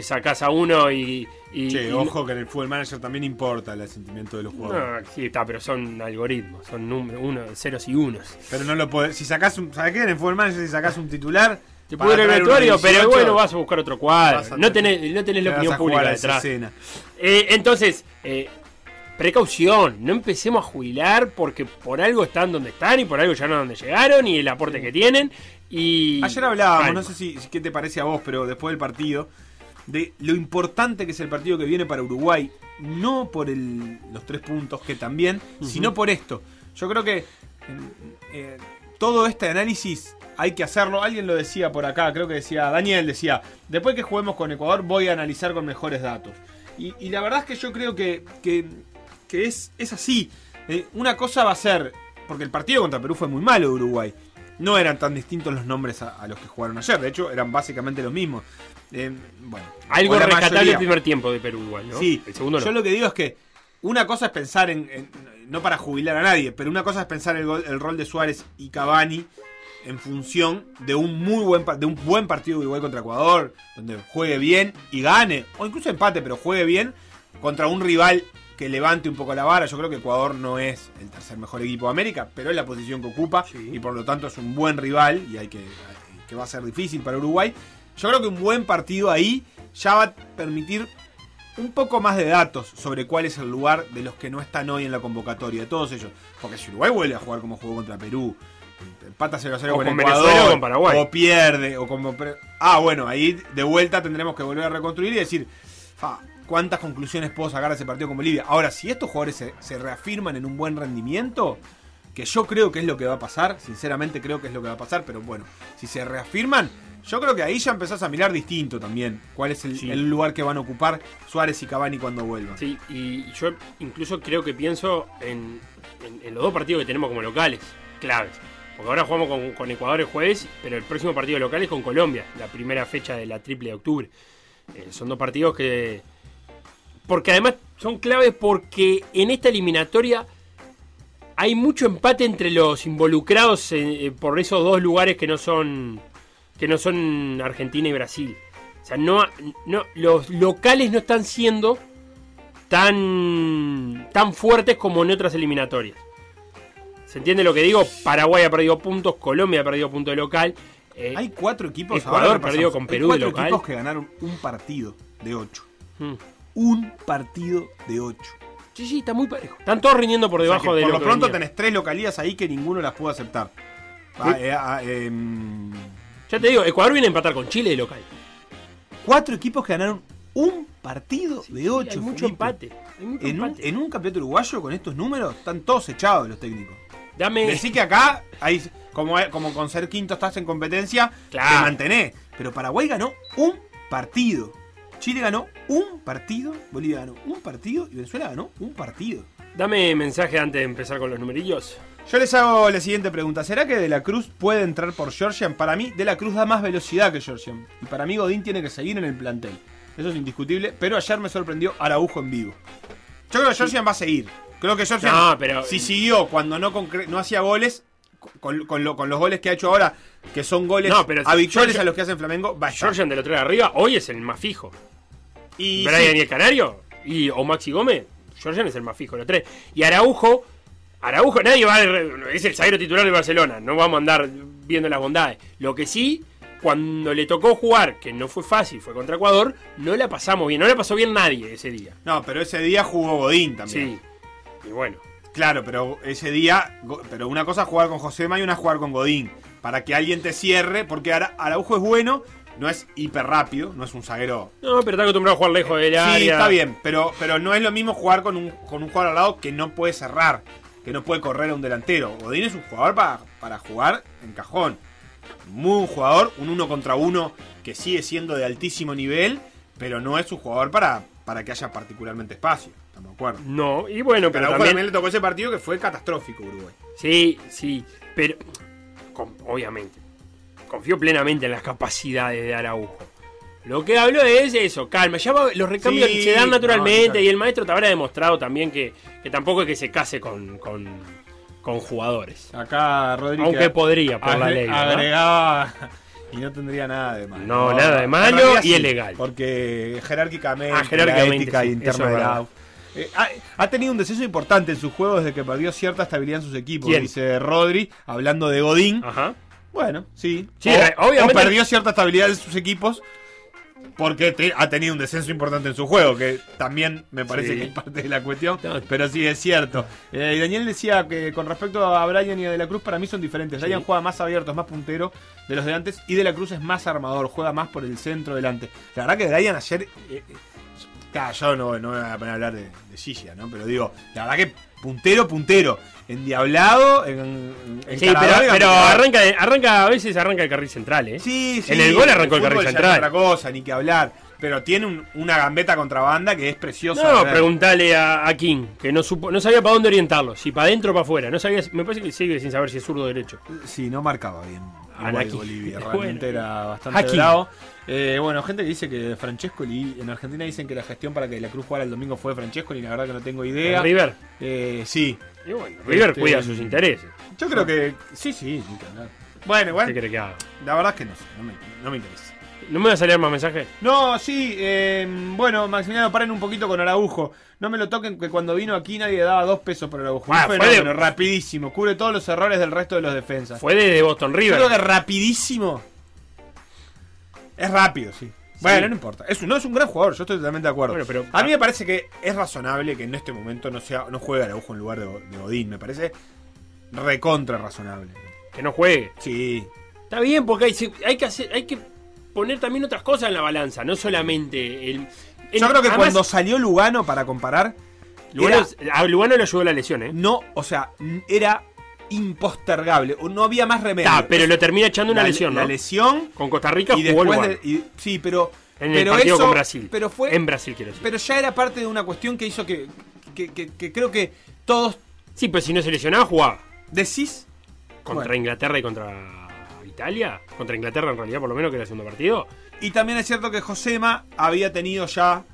sacás a uno y. y- Che, y- ojo que en el fútbol manager también importa el sentimiento de los jugadores. No, sí, está, pero son algoritmos, son números, uno, ceros y unos. Pero no lo podés. Si sacás un. ¿Sabes qué? En el fútbol manager, si sacás un titular. Te puede el vestuario, pero 18, bueno, vas a buscar otro cuadro. a No tenés, no tenés te la opinión a pública a detrás. Eh, entonces, eh, precaución, no empecemos a jubilar porque por algo están donde están y por algo ya no donde llegaron y el aporte que tienen. Y Ayer hablábamos, Calma. no sé si, si- qué te parece a vos, pero después del partido, de lo importante que es el partido que viene para Uruguay, no por el- los tres puntos, que también, sino por esto. Yo creo que eh, eh, todo este análisis hay que hacerlo. Alguien lo decía por acá, creo que decía Daniel, decía, después que juguemos con Ecuador voy a analizar con mejores datos. Y, y la verdad es que yo creo que, que, que es, es así. Eh, una cosa va a ser, porque el partido contra Perú fue muy malo de Uruguay. No eran tan distintos los nombres a, a los que jugaron ayer, de hecho eran básicamente los mismos. Eh, bueno, Algo rescatable mayoría. el primer tiempo de Perú igual, ¿no? Sí, el segundo no. yo lo que digo es que una cosa es pensar en, en- no para jubilar a nadie, pero una cosa es pensar el, gol- el rol de Suárez y Cavani en función de un muy buen de un buen partido de Uruguay contra Ecuador, donde juegue bien y gane, o incluso empate, pero juegue bien contra un rival que levante un poco la vara. Yo creo que Ecuador no es el tercer mejor equipo de América, pero es la posición que ocupa y por lo tanto es un buen rival y hay que, que va a ser difícil para Uruguay. Yo creo que un buen partido ahí ya va a permitir un poco más de datos sobre cuál es el lugar de los que no están hoy en la convocatoria, de todos ellos. Porque si Uruguay vuelve a jugar como jugó contra Perú, empata 0 a 0 O con, con Ecuador, Venezuela o con Paraguay. o pierde, o como. Ah, bueno, ahí de vuelta tendremos que volver a reconstruir y decir, ¿cuántas conclusiones puedo sacar de ese partido con Bolivia? Ahora, si estos jugadores se, se reafirman en un buen rendimiento, que yo creo que es lo que va a pasar, sinceramente creo que es lo que va a pasar, pero bueno, si se reafirman, yo creo que ahí ya empezás a mirar distinto también cuál es el, el lugar que van a ocupar Suárez y Cavani cuando vuelvan. Sí, y yo incluso creo que pienso en, en- en los dos partidos que tenemos como locales, claves. Porque ahora jugamos con, con Ecuador el jueves, pero el próximo partido local es con Colombia, la primera fecha de la triple de octubre. Eh, son dos partidos que... Porque además son claves porque en esta eliminatoria hay mucho empate entre los involucrados eh, eh, por esos dos lugares que no son que no son Argentina y Brasil. O sea, no, no los locales no están siendo tan tan fuertes como en otras eliminatorias. ¿Se entiende lo que digo? Paraguay ha perdido puntos, Colombia ha perdido puntos de local. eh, Hay cuatro equipos. Ecuador perdió con hay Perú de cuatro local. equipos que ganaron un partido de ocho. Mm. Un partido de ocho. Sí, sí, está muy parejo. Están todos rindiendo por O sea debajo de por lo lo que pronto venía. tenés tres localías ahí que ninguno las pudo aceptar. Ah, eh, ah, em, Ya te digo, Ecuador viene a empatar con Chile de local. cuatro equipos que ganaron un partido de ocho. hay mucho Felipe. empate. hay mucho En un, empate. en un campeonato uruguayo con estos números están todos echados los técnicos. Dame. Decí que acá, hay, como, como con ser quinto estás en competencia, Claro. te mantenés. Pero Paraguay ganó un partido. Chile ganó un partido, Bolivia ganó un partido y Venezuela ganó un partido. Dame mensaje antes de empezar con los numerillos. Yo les hago la siguiente pregunta. ¿Será que De la Cruz puede entrar por Georgian? Para mí, De la Cruz da más velocidad que Georgian. Y para mí, Godín tiene que seguir en el plantel. Eso es indiscutible. Pero ayer me sorprendió Araujo en vivo. Yo creo que Georgian va a seguir. Creo que Georgian, No, pero- si siguió cuando no, no hacía goles, con, con lo- con los goles que ha hecho ahora, que son goles No, pero habituales a los que hace Flamengo, va a estar. Georgian de lo trae arriba, hoy es el más fijo. Y Brian sí. y el Canario, y, o Maxi Gómez, Georgian es el más fijo de los tres. Y Araujo, Araujo, nadie va a. Es el zaguero titular de Barcelona, no vamos a andar viendo las bondades. Lo que sí, cuando le tocó jugar, que no fue fácil, fue contra Ecuador, no la pasamos bien, no la pasó bien nadie ese día. No, pero ese día jugó Godín también. Sí. Y bueno. Claro, pero ese día, pero una cosa es jugar con José y una es jugar con Godín. Para que alguien te cierre, porque Ara- Araujo es bueno, no es hiper rápido, no es un zaguero. No, pero está acostumbrado a jugar lejos del área. Sí, está bien, pero, pero no es lo mismo jugar con un, con un jugador al lado que no puede cerrar, que no puede correr a un delantero. Godín es un jugador para, para jugar en cajón. Muy un jugador, un uno contra uno que sigue siendo de altísimo nivel, pero no es un jugador para, para que haya particularmente espacio. ¿Estamos de acuerdo? No, y bueno, pero también... también le tocó ese partido que fue catastrófico Uruguay. Sí, sí, pero con- obviamente confío plenamente en las capacidades de Araujo. Lo que hablo es eso, calma, ya va- los recambios Sí, se dan no, naturalmente y el maestro te habrá demostrado también que, que tampoco es que se case con, con, con jugadores. Acá Rodríguez. Aunque podría por la ley. Agregaba. Y no tendría nada de malo. No, nada de malo y es legal. Porque jerárquicamente, Ah, jerárquicamente, la ética sí, interna de. Eh, ha, ha tenido un descenso importante en sus juegos desde que perdió cierta estabilidad en sus equipos. ¿Quién? Dice Rodri, hablando de Godín. Ajá. Bueno, sí. Sí, o, obviamente- o perdió cierta estabilidad en sus equipos porque te- ha tenido un descenso importante en su juego, que también me parece Sí. que es parte de la cuestión, pero sí es cierto. Eh, y Daniel decía que con respecto a Brian y a De la Cruz, para mí son diferentes. Sí. Brian juega más abierto, es más puntero de los de antes, y De la Cruz es más armador, juega más por el centro delante. La verdad que Brian ayer... eh, Claro, yo no, no me voy a poner a hablar de, de ¿no? Pero digo, la verdad que puntero, puntero. Endiablado, en, en Sí, pero, Carador, pero en- arranca, arranca a veces arranca el carril central, ¿eh? Sí, sí. En el gol arrancó el carril central. otra cosa, ni que hablar. Pero tiene un- una gambeta contrabanda que es preciosa. No, preguntale a, a King, que no supo, no sabía para dónde orientarlo, si para adentro o para afuera. No sabía, me parece que sigue sin saber si es zurdo o derecho. Sí, no marcaba bien. Igual. Bolivia, Bueno. realmente era bastante bravo. Eh, bueno, gente que dice que Francesco en Argentina dicen que la gestión para que la Cruz jugara el domingo fue de Francesco y la verdad que no tengo idea. ¿En River? Eh, sí. Y bueno, River Este, cuida sus intereses. Yo creo que sí, sí. Bueno, igual. ¿Qué quiere que haga? La verdad es que no sé, no me, no me interesa. ¿No me va a salir más mensajes? No, sí, eh, bueno, Maximiliano, paren un poquito con Araujo. No me lo toquen, que cuando vino aquí nadie daba dos pesos por Araujo. Ah, Un fue de- fenómeno, rapidísimo. Cubre todos los errores del resto de los defensas. Fue de, Boston River. creo que rapidísimo. Es rápido, sí. Bueno, no importa. Es, un- no es un gran jugador, yo estoy totalmente de acuerdo. Bueno, pero- a mí me parece que es razonable que en este momento no sea no juegue Araujo en lugar de, de Godín. Me parece recontra razonable. Que no juegue. Sí. Está bien, porque hay, hay que hacer, hay que poner también otras cosas en la balanza, no solamente el. el- Yo creo que además, cuando salió Lugano para comparar, Lugano, a Lugano le ayudó la lesión, ¿eh? no, o sea, n- era impostergable. No había más remedio. Está, pero lo termina echando una La- lesión, ¿no? La lesión Con Costa Rica y jugó después de- y- sí, pero En el pero partido eso- con Brasil. Pero fue En Brasil, quiero decir. pero ya era parte de una cuestión que hizo que que, que- que creo que todos Sí, pero si no se lesionaba, jugaba. decís Contra Bueno. Inglaterra y contra Italia. Contra Inglaterra, en realidad, por lo menos, que era el segundo partido. y también es cierto que Josema había tenido ya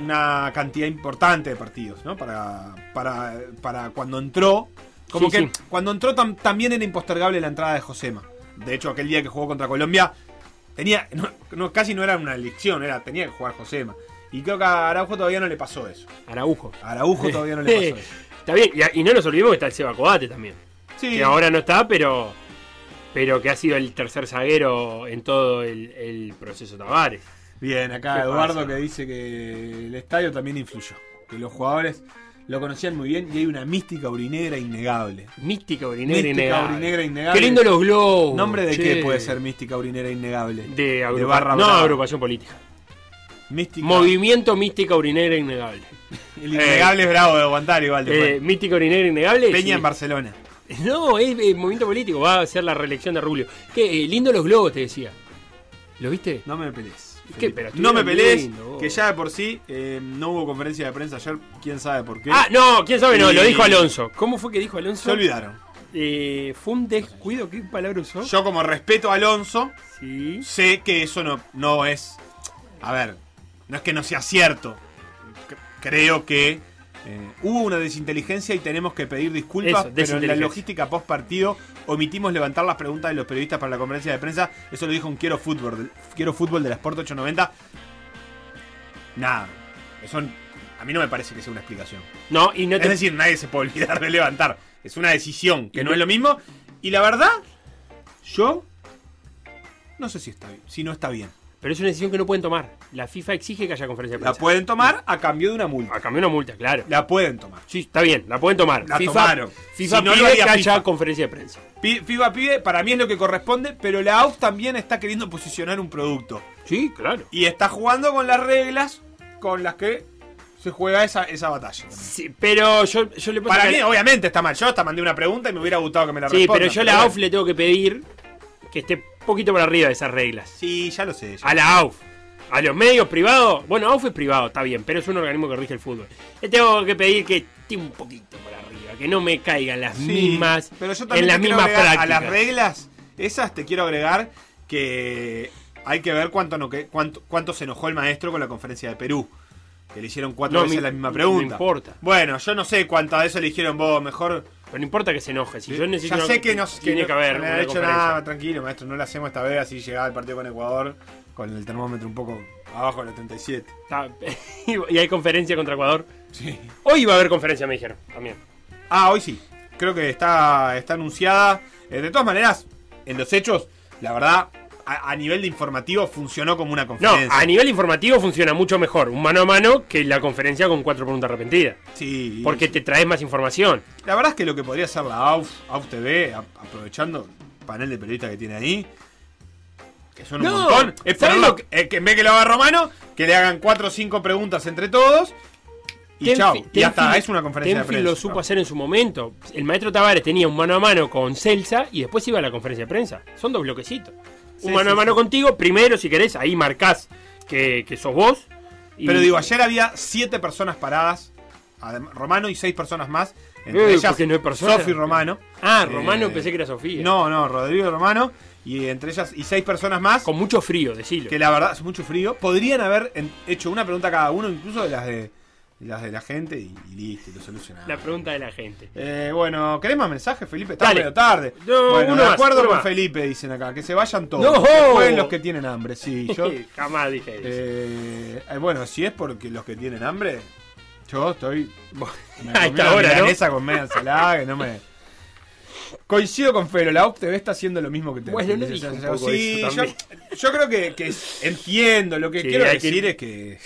una cantidad importante de partidos, ¿no? Para para para cuando entró como Sí, que sí. cuando entró tam- también era impostergable la entrada de Josema. De hecho, aquel día que jugó contra Colombia tenía no, no, casi no era una elección, era tenía que jugar Josema. Y creo que a Araujo todavía no le pasó eso. Araujo. A Araujo todavía no le pasó eso. Está bien, y, no nos olvidemos que está el Seba Coate también. Sí. Que ahora no está, pero pero que ha sido el tercer zaguero en todo el, el proceso Tavares. Bien, acá ¿Qué Eduardo pasa? que dice que el estadio también influyó. Que los jugadores lo conocían muy bien y hay una mística urinegra innegable. Mística urinera Mística innegable. innegable. Qué lindo los globos. ¿Nombre de che. qué puede ser mística urinera innegable? De, agrupa- barra No, agrupación política. Mística. Movimiento Mística Urinera Innegable. El innegable es bravo de aguantar igual. Eh. Mística Urinera Innegable. Peña sí. en Barcelona. No, es movimiento político. Va a ser la reelección de Rubio. Qué eh, lindo los globos, te decía. ¿Lo viste? No me pelees. ¿Qué? Pero No me pelees, que ya de por sí eh, no hubo conferencia de prensa ayer, quién sabe por qué. Ah, no, quién sabe, no, Y- lo dijo Alonso. ¿Cómo fue que dijo Alonso? Se olvidaron. Eh, fue un descuido, ¿qué palabra usó? Yo como respeto a Alonso, Sí. sé que eso no, no es... A ver, no es que no sea cierto. C- creo que eh, hubo una desinteligencia y tenemos que pedir disculpas, Eso, pero en la logística post partido omitimos levantar las preguntas de los periodistas para la conferencia de prensa. Eso lo dijo un Quiero Fútbol, del- Quiero Fútbol de la Sport 890. Nada, eso a mí no me parece que sea una explicación. No, y no Es decir, nadie se puede olvidar de levantar. Es una decisión que no- es lo mismo. Y la verdad, yo no sé si está bien, si no está bien. Pero es una decisión que no pueden tomar. La FIFA exige que haya conferencia de La prensa. pueden tomar a cambio de una multa. A cambio de una multa, claro. La pueden tomar. Sí, está bien, la pueden tomar. La FIFA, tomaron. FIFA Si no pide que haya conferencia de prensa. FIFA pide, para mí es lo que corresponde, pero la AUF también está queriendo posicionar un producto. Sí, claro. Y está jugando con las reglas con las que se juega esa, esa batalla. Sí, pero yo, yo le Para mí, obviamente, está mal. Yo hasta mandé una pregunta y me hubiera gustado que me la Sí, respondan. pero yo a la. AUF le tengo que pedir que esté poquito por arriba de esas reglas. Sí, ya lo sé. ya A la AUF. A los medios privados. Bueno, AUF es privado, está bien, pero es un organismo que rige el fútbol. Le tengo que pedir que esté un poquito por arriba, que no me caigan las Sí, mismas. Pero yo también en las mismas prácticas. A las reglas, esas te quiero agregar que hay que ver cuánto, no, que, cuánto, cuánto se enojó el maestro con la conferencia de Perú. Que le hicieron cuatro No, veces me- la misma no pregunta. importa. Bueno, yo no sé cuántas veces le dijeron vos, mejor. Pero no importa que se enoje. Si yo necesito ya sé que no, tiene no- que haber no hecho nada, tranquilo, maestro, no la hacemos esta vez, así llegaba el partido con Ecuador, con el termómetro un poco abajo de los 37. Está- y hay conferencia contra Ecuador. Sí. Hoy va a haber conferencia, me dijeron, también. Ah, hoy sí. Creo que está, está anunciada. Eh, de todas maneras, en los hechos, la verdad, a, a nivel de informativo funcionó como una No, conferencia. a nivel informativo funciona mucho mejor un mano a mano que la conferencia con cuatro preguntas arrepentidas. Sí. Porque te traes más información. La verdad es que lo que podría hacer la AUF, AUF TV, a- aprovechando el panel de periodistas que tiene ahí, Que son un No, montón. Es ¿sabes ponerlo- lo que- eh, que en vez que lo haga Romano, que le hagan cuatro o cinco preguntas entre todos. Y chao. Y ya está, Tenfield- es una conferencia de lo prensa. supo hacer en su momento. El maestro Tavares tenía un mano a mano con Celsa y después iba a la conferencia de prensa. Son dos bloquecitos. Sí, un mano sí, a mano contigo, primero si querés, ahí marcás que, que sos vos. y- Pero digo, ayer había siete personas paradas. Romano y seis personas más. Entre Eh, ellas, no. Sofi Romano. Ah, Romano Eh, pensé que era Sofía. No, no, Rodrigo Romano. Y entre ellas, y seis personas más. Con mucho frío, decilo. Que la verdad, hace mucho frío. Podrían haber hecho una pregunta cada uno, incluso de las de, las de la gente, y, y listo, y lo solucionaron. La pregunta de la gente. Eh, bueno, ¿querés más mensajes, Felipe? Está medio tarde. No, bueno, de acuerdo con más. Felipe, dicen acá. Que se vayan todos. ¡No! Que jueguen los que tienen hambre, sí. Yo, Jamás dije eso. eh, eh, bueno, si es porque los que tienen hambre, yo estoy. A esta hora, ¿no? con media ensalada que no me. Coincido con Felo, la OCTV está haciendo lo mismo que te Bueno, no Sí, yo, yo creo que, que entiendo. Lo que Sí, quiero que- decir es que.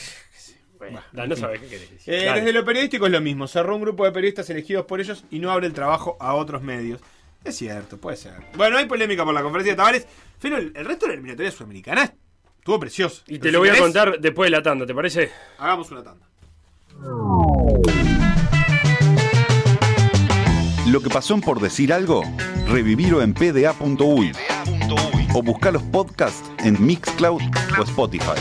Bueno, no sabés qué querés decir. Eh, desde lo periodístico es lo mismo. Cerró un grupo de periodistas elegidos por ellos y no abre el trabajo a otros medios. Es cierto, puede ser. Bueno, hay polémica por la conferencia de Tavares. Pero el, el resto de la eliminatoria sudamericana estuvo precioso. Y te lo voy a contar después de la tanda, ¿te parece? Hagamos una tanda. Lo que pasó en por decir algo, revivirlo en pda.uy o buscar los podcasts en Mixcloud o Spotify.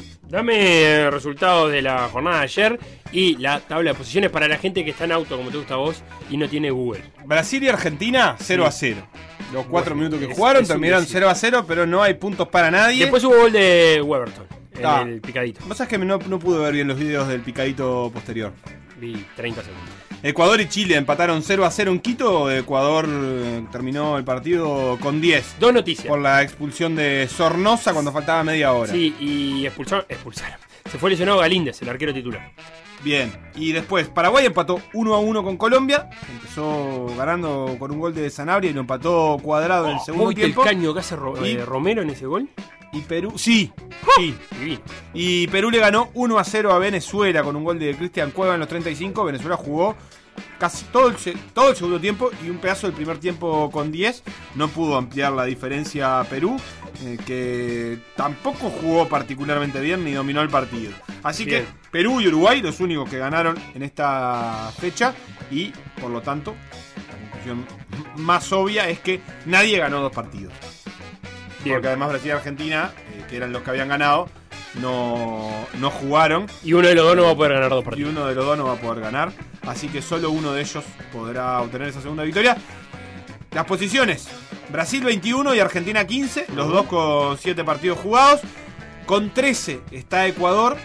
dame eh, resultados de la jornada de ayer y la tabla de posiciones para la gente que está en auto, como te gusta a vos, y no tiene Google. Brasil y Argentina 0 a 0. Los cuatro Bueno, minutos que es- jugaron es terminaron decir. 0 a 0, pero no hay puntos para nadie. Después hubo gol de Weberton, en Ah. el picadito. Vos sabés que no, no pude ver bien los videos del picadito posterior. Vi 30 segundos. Ecuador y Chile empataron 0 a 0 en Quito. Ecuador eh, terminó el partido con 10. Dos noticias. Por la expulsión de Sornosa cuando faltaba media hora. Sí, y expulsaron, expulsaron. Se fue lesionado Galíndez, el arquero titular. Bien. Y después Paraguay empató 1 a 1 con Colombia. Empezó ganando con un gol de Sanabria y lo empató cuadrado en el ¿Vos segundo viste tiempo. el caño que hace Ro- Y- eh, Romero en ese gol? Y Perú, sí, sí. Divino. Y Perú le ganó 1 a 0 a Venezuela con un gol de Cristian Cueva en los 35. Venezuela jugó casi todo el, todo el segundo tiempo y un pedazo del primer tiempo con 10. No pudo ampliar la diferencia a Perú, eh, que tampoco jugó particularmente bien ni dominó el partido. Así Bien. que Perú y Uruguay los únicos que ganaron en esta fecha y por lo tanto la conclusión más obvia es que nadie ganó dos partidos. Bien. Porque además Brasil y Argentina, eh, que eran los que habían ganado, no, no jugaron. Y uno de los dos no va a poder ganar dos Y partidos. uno de los dos no va a poder ganar. Así que solo uno de ellos podrá obtener esa segunda victoria. Las posiciones. Brasil 21 y Argentina 15. Los dos con 7 partidos jugados. Con 13 está Ecuador.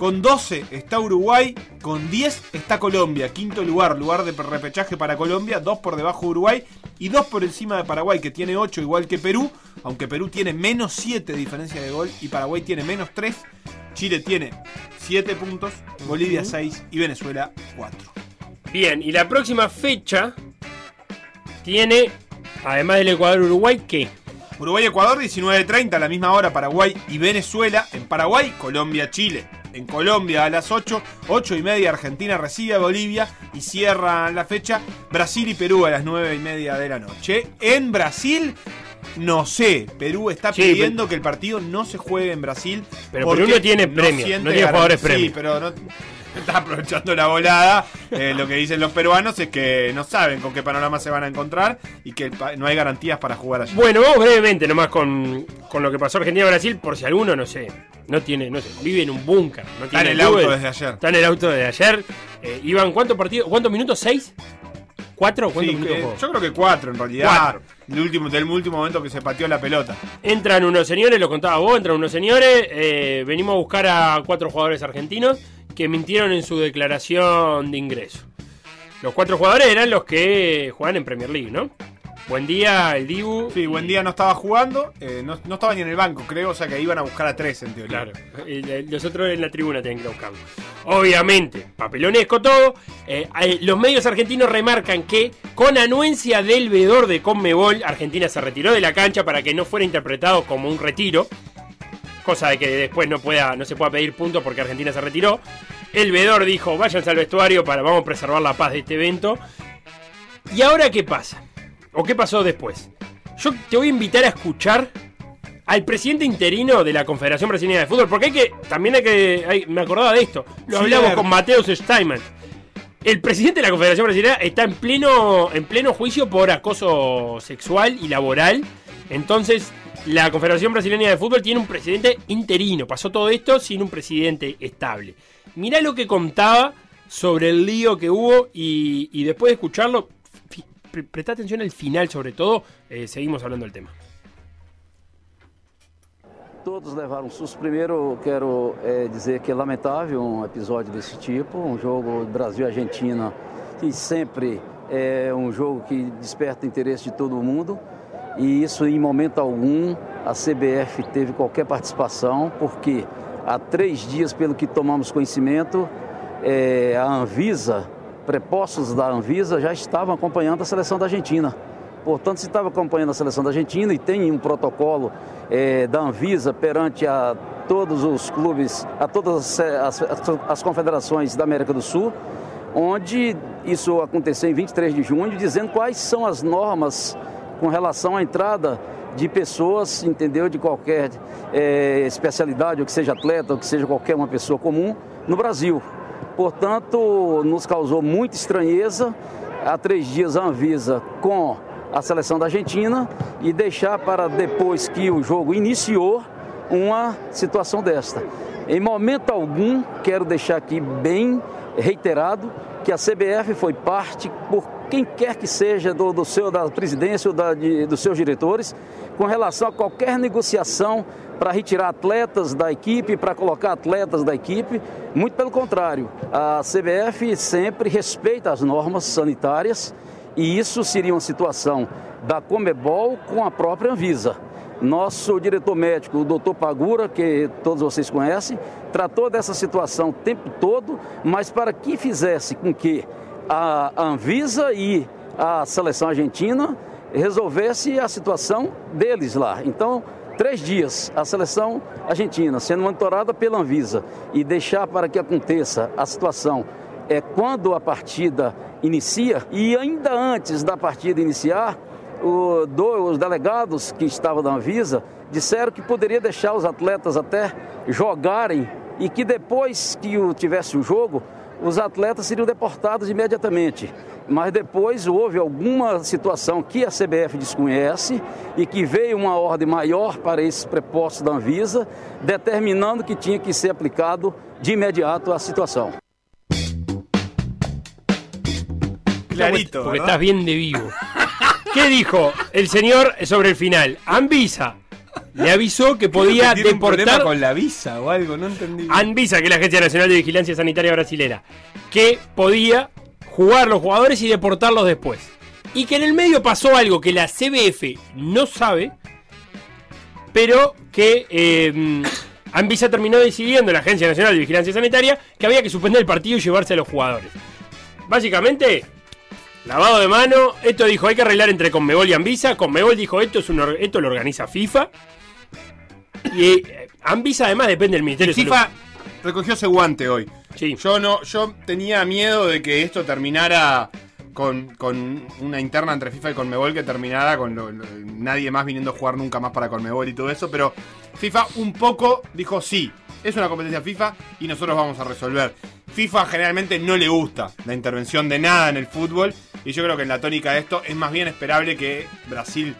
Con 12 está Uruguay. Con 10 está Colombia. Quinto lugar. Lugar de repechaje para Colombia. Dos por debajo de Uruguay. Y dos por encima de Paraguay, que tiene 8 igual que Perú. Aunque Perú tiene menos 7 de diferencia de gol. Y Paraguay tiene menos 3. Chile tiene 7 puntos. Bolivia 6. Y Venezuela 4. Bien, y la próxima fecha tiene, además del Ecuador-Uruguay, ¿qué? Uruguay-Ecuador 19.30 a la misma hora Paraguay y Venezuela. En Paraguay, Colombia-Chile. En Colombia a las 8, 8 y media Argentina recibe a Bolivia y cierra la fecha Brasil y Perú a las 9 y media de la noche. En Brasil, no sé, Perú está Sí, pidiendo que el partido no se juegue en Brasil. Pero Perú no tiene premio, siente no tiene jugadores Sí, premio. pero no está aprovechando la volada. Eh, lo que dicen los peruanos es que no saben con qué panorama se van a encontrar y que el no hay garantías para jugar allí. Bueno, vamos brevemente nomás con, con lo que pasó Argentina-Brasil, por si alguno, no sé, no tiene, no sé, vive en un búnker. No Está en el auto desde ayer. Está en el auto desde ayer. Eh, iban, ¿cuántos partidos? ¿Cuántos minutos? ¿Seis? ¿Cuatro? ¿Cuántos Sí, minutos que- jugó? yo creo que cuatro en realidad. Cuatro. Del último, del último momento que se pateó la pelota. Entran unos señores, lo contaba vos, entran unos señores, eh, venimos a buscar a cuatro jugadores argentinos que mintieron en su declaración de ingreso. Los cuatro jugadores eran los que juegan en Premier League, ¿no? Buen día, el Dibu. Sí, buen día no estaba jugando, eh, no, no estaba ni en el banco, creo, o sea que iban a buscar a tres en teoría. Claro, los otros en la tribuna tienen que buscarlo. Obviamente, papelonesco todo. Eh, los medios argentinos remarcan que, con anuencia del veedor de Conmebol, Argentina se retiró de la cancha para que no fuera interpretado como un retiro. Cosa de que después no, pueda, no se pueda pedir puntos porque Argentina se retiró. El veedor dijo: váyanse al vestuario para vamos a preservar la paz de este evento. ¿Y ahora qué pasa? ¿O qué pasó después? Yo te voy a invitar a escuchar al presidente interino de la Confederación Brasileña de Fútbol, porque hay que, también hay que, hay- me acordaba de esto, lo Sí, hablamos con Mateus Steinman. El presidente de la Confederación Brasileña está en pleno, en pleno juicio por acoso sexual y laboral. Entonces, la Confederación Brasileña de Fútbol tiene un presidente interino. Pasó todo esto sin un presidente estable. Mirá lo que contaba sobre el lío que hubo y, después de escucharlo, pre- presta atención al final sobre todo, eh, seguimos hablando del tema. Todos levaram um susto. Primeiro, quero eh, dizer que é lamentável um episódio desse tipo, um jogo Brasil e Argentina, que sempre é um jogo que desperta interesse de todo mundo. E isso, em momento algum, a CBF teve qualquer participação, porque há três dias, pelo que tomamos conhecimento, eh, a Anvisa, prepostos da Anvisa, já estavam acompanhando a seleção da Argentina. Portanto, se estava acompanhando a seleção da Argentina e tem um protocolo eh, da Anvisa perante a todos os clubes, a todas as, as- as confederações da América do Sul, onde isso aconteceu em 23 de junho, dizendo quais são as normas com relação à entrada de pessoas, entendeu, de qualquer eh, especialidade, ou que seja atleta, ou que seja qualquer uma pessoa comum, no Brasil. Portanto, nos causou muita estranheza. Há três dias a Anvisa com a seleção da Argentina e deixar para depois que o jogo iniciou uma situação desta. Em momento algum, quero deixar aqui bem reiterado que a CBF foi parte por quem quer que seja do, do seu, da presidência ou da, de- dos seus diretores com relação a qualquer negociação para retirar atletas da equipe, para colocar atletas da equipe. Muito pelo contrário, a CBF sempre respeita as normas sanitárias e isso seria uma situação da Comebol com a própria Anvisa. Nosso diretor médico, o doutor Pagura, que todos vocês conhecem, tratou dessa situação o tempo todo, mas para que fizesse com que a Anvisa e a seleção argentina resolvesse a situação deles lá. Então, três dias a seleção argentina sendo monitorada pela Anvisa e deixar para que aconteça a situação é quando a partida inicia e ainda antes da partida iniciar, o- do- os delegados que estavam da Anvisa disseram que poderia deixar os atletas até jogarem e que depois que o- tivesse o jogo, os atletas seriam deportados imediatamente. Mas depois houve alguma situação que a CBF desconhece e que veio uma ordem maior para esses prepostos da Anvisa, determinando que tinha que ser aplicado de imediato a situação. Clarito, Porque ¿verdad? estás bien de vivo. ¿Qué dijo el señor sobre el final? Anvisa le avisó que podía Tiene un problema deportar. con la visa o algo, no entendí. Anvisa, que es la Agencia Nacional de Vigilancia Sanitaria Brasilera, que podía jugar los jugadores y deportarlos después. Y que en el medio pasó algo que la CBF no sabe, pero que eh, Anvisa terminó decidiendo, la Agencia Nacional de Vigilancia Sanitaria, que había que suspender el partido y llevarse a los jugadores. Básicamente, lavado de mano, esto dijo, hay que arreglar entre Conmebol y Anvisa. Conmebol dijo, esto, es un or- esto lo organiza FIFA. Y eh, Anvisa además depende del Ministerio de FIFA Salud. recogió ese guante hoy. Sí. Yo no, yo tenía miedo de que esto terminara con, con una interna entre FIFA y Conmebol que terminara con lo- lo- nadie más viniendo a jugar nunca más para Conmebol y todo eso, pero FIFA un poco dijo sí, es una competencia FIFA y nosotros vamos a resolver. FIFA generalmente no le gusta la intervención de nada en el fútbol y yo creo que en la tónica de esto es más bien esperable que Brasil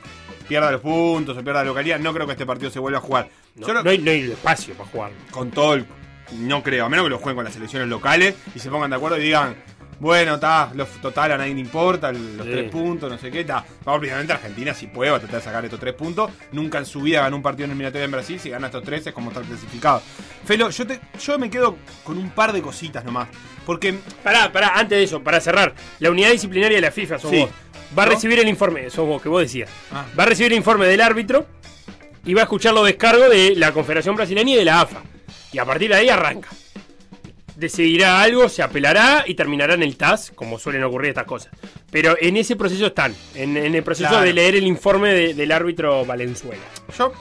pierda los puntos o pierda la localidad. No creo que este partido se vuelva a jugar. No, no hay, no hay espacio para jugar. con todo el. No creo, a menos que lo jueguen con las selecciones locales y se pongan de acuerdo y digan. Bueno, está, total a nadie le importa, los Sí. tres puntos, no sé qué, está. Obviamente Argentina si puede va a tratar de sacar estos tres puntos. Nunca en su vida ganó un partido en eliminatoria en Brasil, si gana estos tres es como estar clasificado. Felo, yo, te, yo me quedo con un par de cositas nomás. Porque Pará, pará, antes de eso, para cerrar. La unidad disciplinaria de la FIFA, sos Sí. vos. Va a recibir el informe, sos vos, que vos decías. Ah. Va a recibir el informe del árbitro y va a escuchar los descargos de la Confederación Brasileña y de la AFA. Y a partir de ahí arranca. Decidirá algo, se apelará y terminará en el TAS, como suelen ocurrir estas cosas. Pero en ese proceso están, en, en el proceso Claro. de leer el informe de- del árbitro Valenzuela. Yo.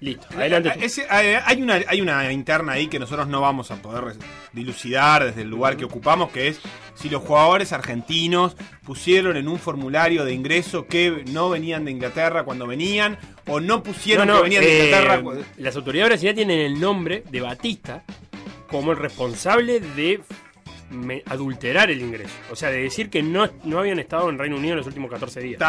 Listo, adelante. tú. Ese- hay, hay una, hay una interna ahí que nosotros no vamos a poder dilucidar desde el lugar que ocupamos, que es si los jugadores argentinos pusieron en un formulario de ingreso que no venían de Inglaterra cuando venían, o no pusieron No, no, que venían de eh, Inglaterra. cu- Las autoridades brasileñas tienen el nombre de Batista como el responsable de adulterar el ingreso. O sea, de decir que no, no habían estado en Reino Unido en los últimos 14 días.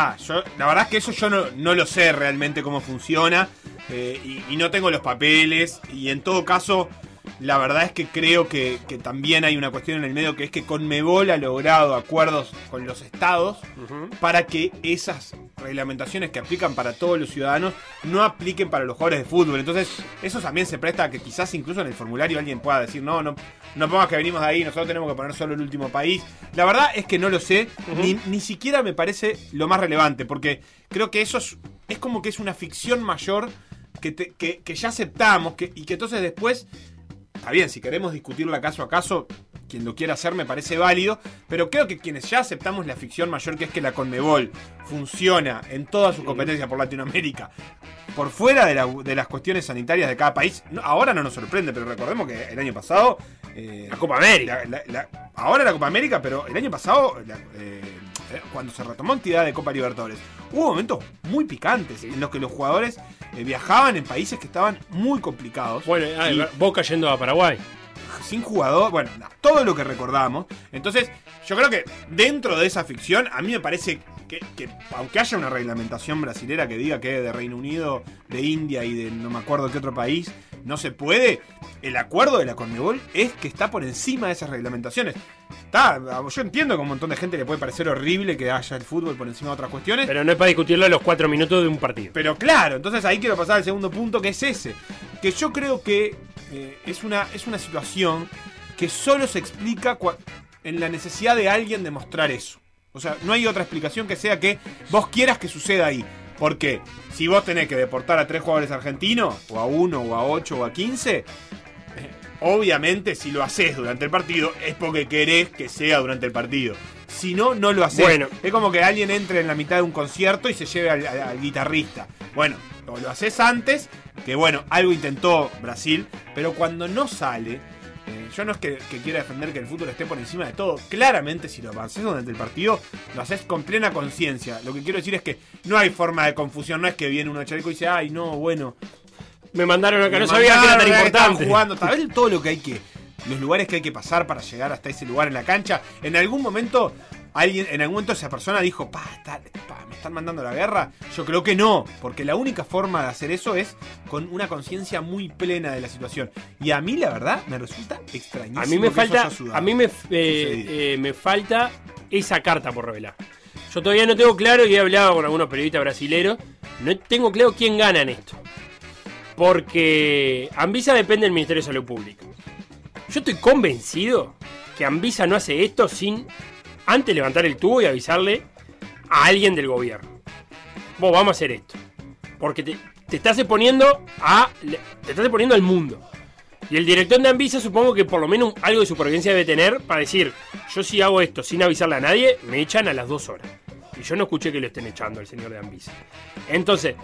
La verdad es que eso yo no, no lo sé realmente cómo funciona eh, y, y no tengo los papeles y en todo caso la verdad es que creo que, que también hay una cuestión en el medio que es que Conmebol ha logrado acuerdos con los estados para que esas reglamentaciones que aplican para todos los ciudadanos no apliquen para los jugadores de fútbol. Entonces eso también se presta a que quizás incluso en el formulario alguien pueda decir no, no, no pongas que venimos de ahí, nosotros tenemos que poner solo el último país. La verdad es que no lo sé, ni, ni siquiera me parece lo más relevante, porque creo que eso es, es como que es una ficción mayor que, te- que, que ya aceptamos que, y que entonces después, está bien, si queremos discutirla caso a caso, quien lo quiera hacer me parece válido, pero creo que quienes ya aceptamos la ficción mayor que es que la Conmebol funciona en toda su competencia por Latinoamérica, por fuera de, la- de las cuestiones sanitarias de cada país, no- ahora no nos sorprende, pero recordemos que el año pasado... eh, La Copa América. la- la- la- ahora la Copa América, pero el año pasado, la- eh, cuando se retomó actividad de Copa Libertadores, hubo momentos muy picantes en los que los jugadores eh, viajaban en países que estaban muy complicados. Bueno, ah, Y- Boca yendo a Paraguay. sin jugador, bueno, no, todo lo que recordamos. Entonces, yo creo que dentro de esa ficción, a mí me parece que, que aunque haya una reglamentación brasilera que diga que de Reino Unido, de India y de no me acuerdo qué otro país, no se puede, el acuerdo de la Conmebol es que está por encima de esas reglamentaciones. Está, yo entiendo que a un montón de gente le puede parecer horrible que haya el fútbol por encima de otras cuestiones. Pero no es para discutirlo a los cuatro minutos de un partido. Pero claro, entonces ahí quiero pasar al segundo punto, que es ese. Que yo creo que eh, es, una, es una situación que solo se explica en la necesidad de alguien de mostrar eso. O sea, no hay otra explicación que sea que vos quieras que suceda ahí. Porque si vos tenés que deportar a tres jugadores argentinos, o a uno, o a ocho, o a quince, eh, obviamente si lo haces durante el partido es porque querés que sea durante el partido. Si no, no lo haces. Bueno. Es como que alguien entre en la mitad de un concierto y se lleve al, al- al guitarrista. Bueno, o lo haces antes, que bueno, algo intentó Brasil, pero cuando no sale, eh, yo no es que, que quiera defender que el fútbol esté por encima de todo. Claramente, si lo haces durante el partido, lo haces con plena conciencia. Lo que quiero decir es que no hay forma de confusión. No es que viene uno a chaleco y dice, ay, no, bueno. Me mandaron acá, no sabía que era tan importante. jugando. ¿Sabés todo lo que hay que. Los lugares que hay que pasar para llegar hasta ese lugar en la cancha? En algún momento. Alguien, en algún momento esa persona dijo, pa, está- pa, me están mandando a la guerra. Yo creo que no, porque la única forma de hacer eso es con una conciencia muy plena de la situación. Y a mí, la verdad, me resulta extrañísimo. A mí me que eso falta, haya a mí me, eh, eh, me falta esa carta por revelar. Yo todavía no tengo claro y he hablado con algunos periodistas brasileros. No tengo claro quién gana en esto. Porque Anvisa depende del Ministerio de Salud Pública. Yo estoy convencido que Anvisa no hace esto sin antes levantar el tubo y avisarle a alguien del gobierno. Vos vamos a hacer esto. Porque te, estás exponiendo a. Te estás exponiendo al mundo. Y el director de Anvisa supongo que por lo menos algo de supervivencia debe tener para decir, yo si hago esto sin avisarle a nadie, me echan a las dos horas. Y yo no escuché que lo estén echando al señor de Anvisa. Entonces,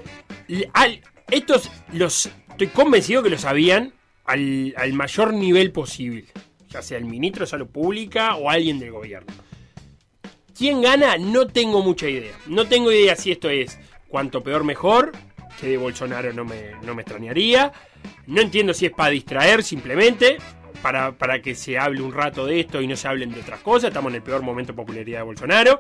estos los estoy convencido que lo sabían al, al mayor nivel posible. Ya sea el ministro de Salud Pública o alguien del gobierno. ¿Quién gana? No tengo mucha idea. No tengo idea si esto es cuanto peor mejor, que de Bolsonaro no me, no me extrañaría. No entiendo si es para distraer simplemente, para, para que se hable un rato de esto y no se hablen de otras cosas. Estamos en el peor momento de popularidad de Bolsonaro.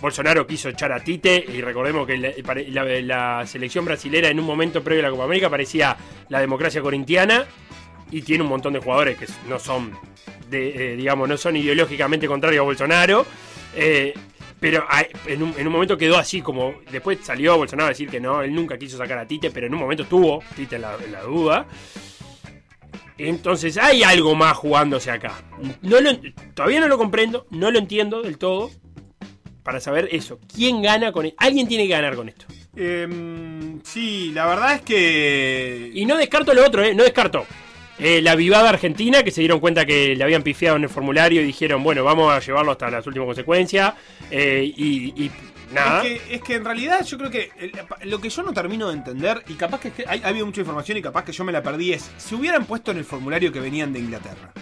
Bolsonaro quiso echar a Tite y recordemos que la, selección brasilera en un momento previo a la Copa América parecía la democracia corintiana y tiene un montón de jugadores que no son eh, digamos, no son ideológicamente contrarios a Bolsonaro. Eh, pero en un, en un momento quedó así, como después salió Bolsonaro a decir que no, él nunca quiso sacar a Tite, pero en un momento estuvo Tite en la, en la duda. Entonces hay algo más jugándose acá. No lo- todavía no lo comprendo, no lo entiendo del todo. Para saber eso, ¿quién gana con esto? Alguien tiene que ganar con esto. Em, sí, la verdad es que. Y no descarto lo otro, ¿eh? No descarto. Eh, la vivada argentina, que se dieron cuenta que le habían pifiado en el formulario y dijeron, bueno, vamos a llevarlo hasta las últimas consecuencias. eh, y, y nada. Es que, es que en realidad yo creo que lo que yo no termino de entender, y capaz que, es que hay- ha habido mucha información y capaz que yo me la perdí, es si hubieran puesto en el formulario que venían de Inglaterra.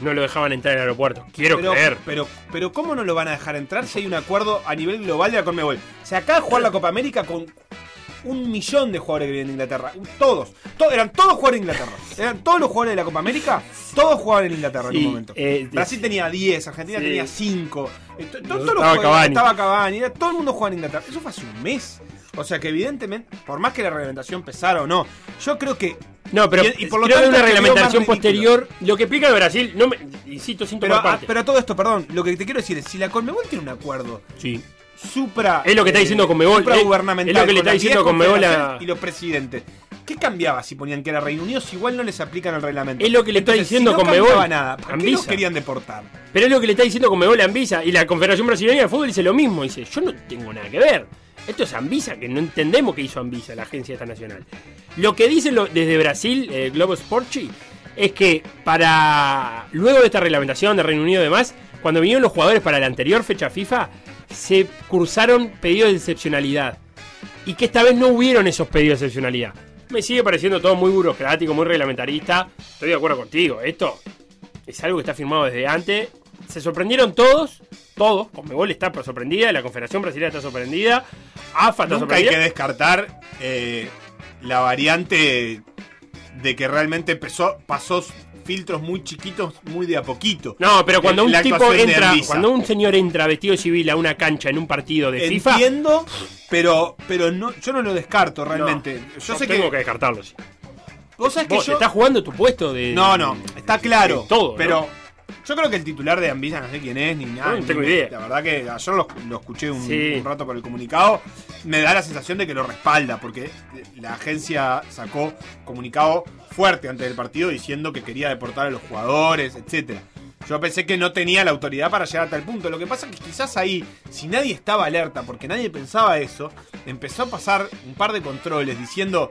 No lo dejaban entrar en el aeropuerto. Quiero pero, creer. Pero, pero ¿cómo no lo van a dejar entrar si hay un acuerdo a nivel global de la Conmebol? O sea, acá jugar la Copa América con un millón de jugadores que vienen de Inglaterra. Todos. To- eran todos jugadores de Inglaterra. Eran todos los jugadores de la Copa América. Todos jugaban en Inglaterra en un momento. eh, Brasil tenía 10, Argentina Sí. tenía 5. eh, Estaba Cavani. Estaba Cavani. era- todo el mundo jugaba en Inglaterra. Eso fue hace un mes. O sea que evidentemente, por más que la reglamentación pesara o no, yo creo que... No, pero y, y por lo creo tanto una reglamentación posterior. Lo que explica el Brasil, no me, insisto, sin Pero, tomar a, parte. pero a todo esto, perdón, lo que te quiero decir es, si la Conmebol tiene un acuerdo Sí. Supra... Es lo que está diciendo Conmebol, supragubernamental es lo que le está diciendo 10 Conmebol a- Y los presidentes. ¿Qué cambiaba si ponían que era Reino Unido si igual no les aplican el reglamento? Es lo que le está Entonces, diciendo si no Conmebol. nada, ¿por qué los querían deportar? Pero es lo que le está diciendo Conmebol a Anvisa. Y la Confederación Brasileña de Fútbol dice lo mismo. Dice, yo no tengo nada que ver. Esto es Anvisa, que no entendemos qué hizo Anvisa, la agencia esta nacional. Lo que dicen lo- desde Brasil, eh, Globo Sporchi, es que para luego de esta reglamentación de Reino Unido y demás, cuando vinieron los jugadores para la anterior fecha FIFA, se cursaron pedidos de excepcionalidad. Y que esta vez no hubieron esos pedidos de excepcionalidad. Me sigue pareciendo todo muy burocrático, muy reglamentarista. Estoy de acuerdo contigo. Esto es algo que está firmado desde antes. Se sorprendieron todos, todos. Conmebol está sorprendida, la Confederación Brasileña está sorprendida, AFA está Nunca hay sorprendida. que descartar eh, la variante de que realmente pasó filtros muy chiquitos, muy de a poquito. No, pero cuando un tipo entra, cuando un señor entra vestido de civil a una cancha en un partido de FIFA, Entiendo, pero, pero no, yo no lo descarto realmente. yo sé tengo que, que descartarlo. sí. Vos sabés que yo- estás jugando tu puesto de. No, no, está claro. todo, pero ¿no? Yo creo que el titular de Anvisa, no sé quién es, ni nada. No, no tengo ni- idea. La verdad que ayer lo, lo escuché un, Sí. un rato por el comunicado. Me da la sensación de que lo respalda, porque la agencia sacó comunicado fuerte antes del partido diciendo que quería deportar a los jugadores, etcétera. Yo pensé que no tenía la autoridad para llegar a tal punto. Lo que pasa es que quizás ahí, si nadie estaba alerta, porque nadie pensaba eso, empezó a pasar un par de controles diciendo,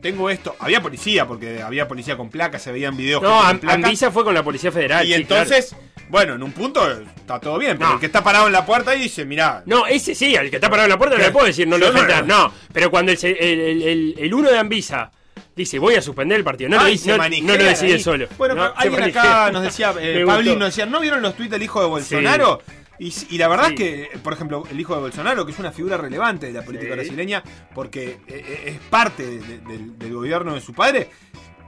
tengo esto. Había policía, porque había policía con placas, se veían videos. No, con. Anvisa fue con la Policía Federal. Y sí, entonces, bueno, en un punto está todo bien, pero No. el que está parado en la puerta y dice, mirá, No, ese sí, al que está parado en la puerta no le puedo decir, no lo no-. No, pero cuando el, el, el- el- el uno de Anvisa dice voy a suspender el partido, no, lo, Ay, no- no lo decide ahí. solo. Bueno, No, alguien acá nos decía, eh, Pablín nos decía, ¿no vieron los tweets del hijo de Bolsonaro? Y, y la verdad Sí. es que, por ejemplo, el hijo de Bolsonaro, que es una figura relevante de la política Sí. brasileña, porque eh, eh, es parte de- de- del, del gobierno de su padre,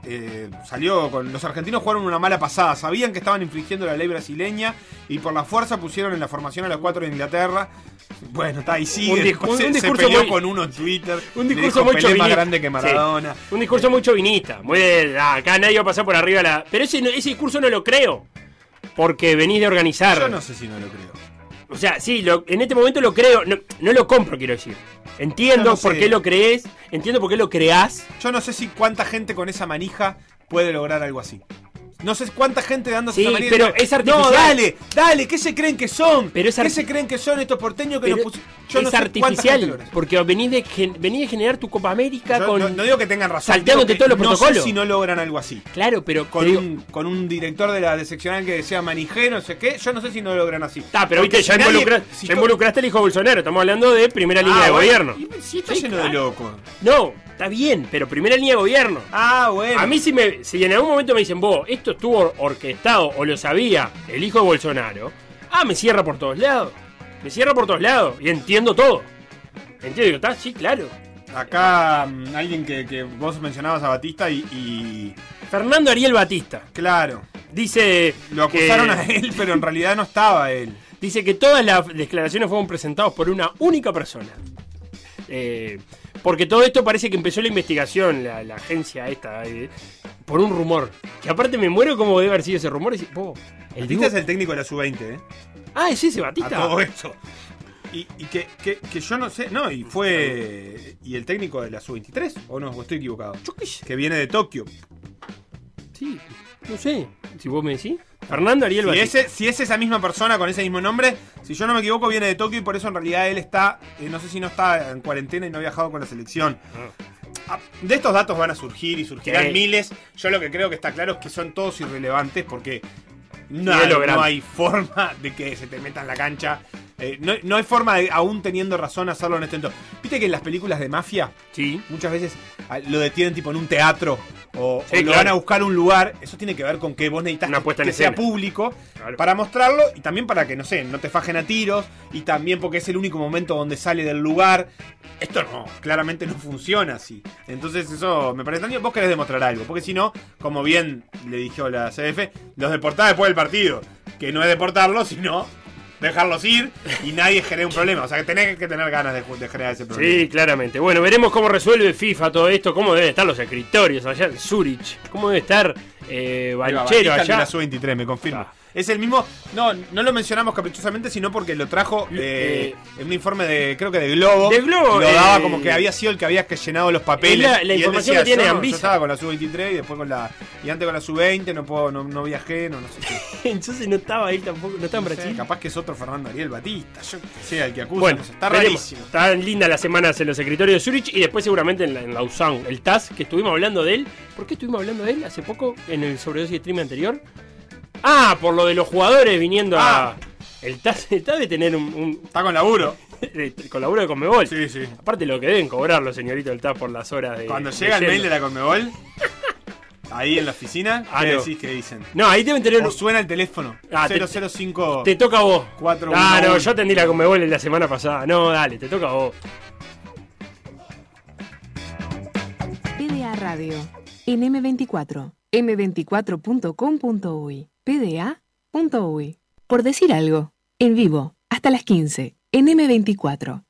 eh, salió con. Los argentinos jugaron una mala pasada. Sabían que estaban infringiendo la ley brasileña y por la fuerza pusieron en la formación a los cuatro de Inglaterra. Bueno, está ahí sigue. Un dis- después un- se, discurso peleó muy- con uno en Twitter. Un discurso muy "Pelé es más chauvinista". grande que Maradona. Sí. Un discurso muy chauvinista. Muy de, "Ah, acá nadie va a pasar por arriba la. Pero ese, ese discurso no lo creo. Porque venís de organizar. Yo no sé si no lo creo. O sea, sí, lo- en este momento lo creo. No, no lo compro, quiero decir. Entiendo no por sé. qué lo crees. Entiendo por qué lo creás. Yo no sé si cuánta gente con esa manija puede lograr algo así. No sé cuánta gente dándose Sí, manija. pero es No, artificial. dale, dale, ¿qué se creen que son? Pero es ¿Qué se creen que son estos porteños que Pero nos? Yo es no sé artificial. Porque venís de, gen- venís de generar tu Copa América Yo con. no, no digo que tengan razón. salteándote todos los no protocolos. sé si no logran algo así. Claro, pero. Con, digo- un, con un director de la de seccional que sea manijero, no sé qué. Yo no sé si no lo logran así. Está, pero Porque viste, ya, si nadie- involucra- si ya to- involucraste al hijo de Bolsonaro. Estamos hablando de primera línea Ah, de bueno, gobierno. y Sí, está Sí, lleno de locos. No, está bien, pero primera línea de gobierno. Ah, bueno. A mí si, me, si en algún momento me dicen, vos, esto estuvo orquestado o lo sabía el hijo de Bolsonaro, ah, me cierra por todos lados. Me cierra por todos lados y entiendo todo. Entiendo, digo, está, sí, claro. Acá mm, alguien que, que vos mencionabas a Batista y, y- Fernando Ariel Batista Claro. dice. Lo que- acusaron a él, pero en realidad no estaba él. Dice que todas las declaraciones fueron presentadas por una única persona. Eh, porque todo esto parece que empezó la investigación, la, la agencia esta, eh, por un rumor. Que aparte me muero como debe haber sido ese rumor. y po, el Batista es el técnico de la sub-20, ¿eh? Ah, es ese A Batista. todo esto. Y, y que, que, que yo no sé, no, y fue. ¿Y el técnico de la sub-23? ¿O no? ¿O estoy equivocado? Que viene de Tokio. Sí, no sé. Si vos me decís. Fernando Ariel Si ese- si es esa misma persona con ese mismo nombre, si yo no me equivoco, viene de Tokio y por eso en realidad él está, eh, no sé si no está en cuarentena y no ha viajado con la selección. Ah, De estos datos van a surgir y surgirán Sí. miles. Yo lo que creo que está claro es que son todos irrelevantes porque no, hay, no hay forma de que se te meta en la cancha. Eh, no, no hay forma de, aún teniendo razón, hacerlo en este entorno. Viste que en las películas de mafia, sí. muchas veces ah, lo detienen tipo en un teatro o, Sí, o lo claro. van a buscar a un lugar. Eso tiene que ver con que vos necesitas Una que, sea público Claro. para mostrarlo y también para que, no sé, no te fajen a tiros y también porque es el único momento donde sale del lugar. Esto no, claramente no funciona así. Entonces eso me parece extraño. Vos querés demostrar algo, porque si no, como bien le dijo la CDF, los deportás después del partido. Que no es deportarlos, sino dejarlos ir y nadie genera un problema. O sea que tenés que tener ganas de, de generar ese problema. Sí, claramente. Bueno, veremos cómo resuelve FIFA todo esto, cómo deben estar los escritorios allá en Zurich, cómo debe estar eh, Banchero allá. la sub-23, me confirma. Es el mismo. No, no lo mencionamos caprichosamente, sino porque lo trajo eh, en un informe de, creo que de Globo. De Globo, Lo daba eh, como que había sido el que había que llenado los papeles. Es la- la Y él información decía, que tiene no, Anvisa. Yo estaba con la sub-23 y después con la. Y antes con la sub-20, no, puedo, no, no viajé, no, no sé qué. Entonces no estaba él tampoco, no estaba en sé, Brasil. capaz que es otro Fernando Ariel Batista. Yo que sea el que acusa. Bueno, está rarísimo. Están lindas las semanas en los escritorios de Zurich y después seguramente en, la, en Lausanne, el TAS, que estuvimos hablando de él. ¿Por qué estuvimos hablando de él hace poco en el sobredosis stream anterior? Ah, por lo de los jugadores viniendo a... El TAS, el TAS debe tener un... un- Está con laburo. con laburo de Conmebol. Sí, sí. Aparte lo que deben cobrar los señoritos del TAS por las horas de... Cuando llega el mail de la Conmebol, ahí en la oficina, Ah, ¿qué no. decís que dicen? No, ahí deben tener... O suena el teléfono. Ah, te- 005. Te toca a vos. 4 Ah, no, yo atendí la Conmebol la semana pasada. No, dale, te toca a vos. PDA Radio. En M24. M24.com.uy. PDA.uy. Por decir algo. En vivo. Hasta las 15. En M24.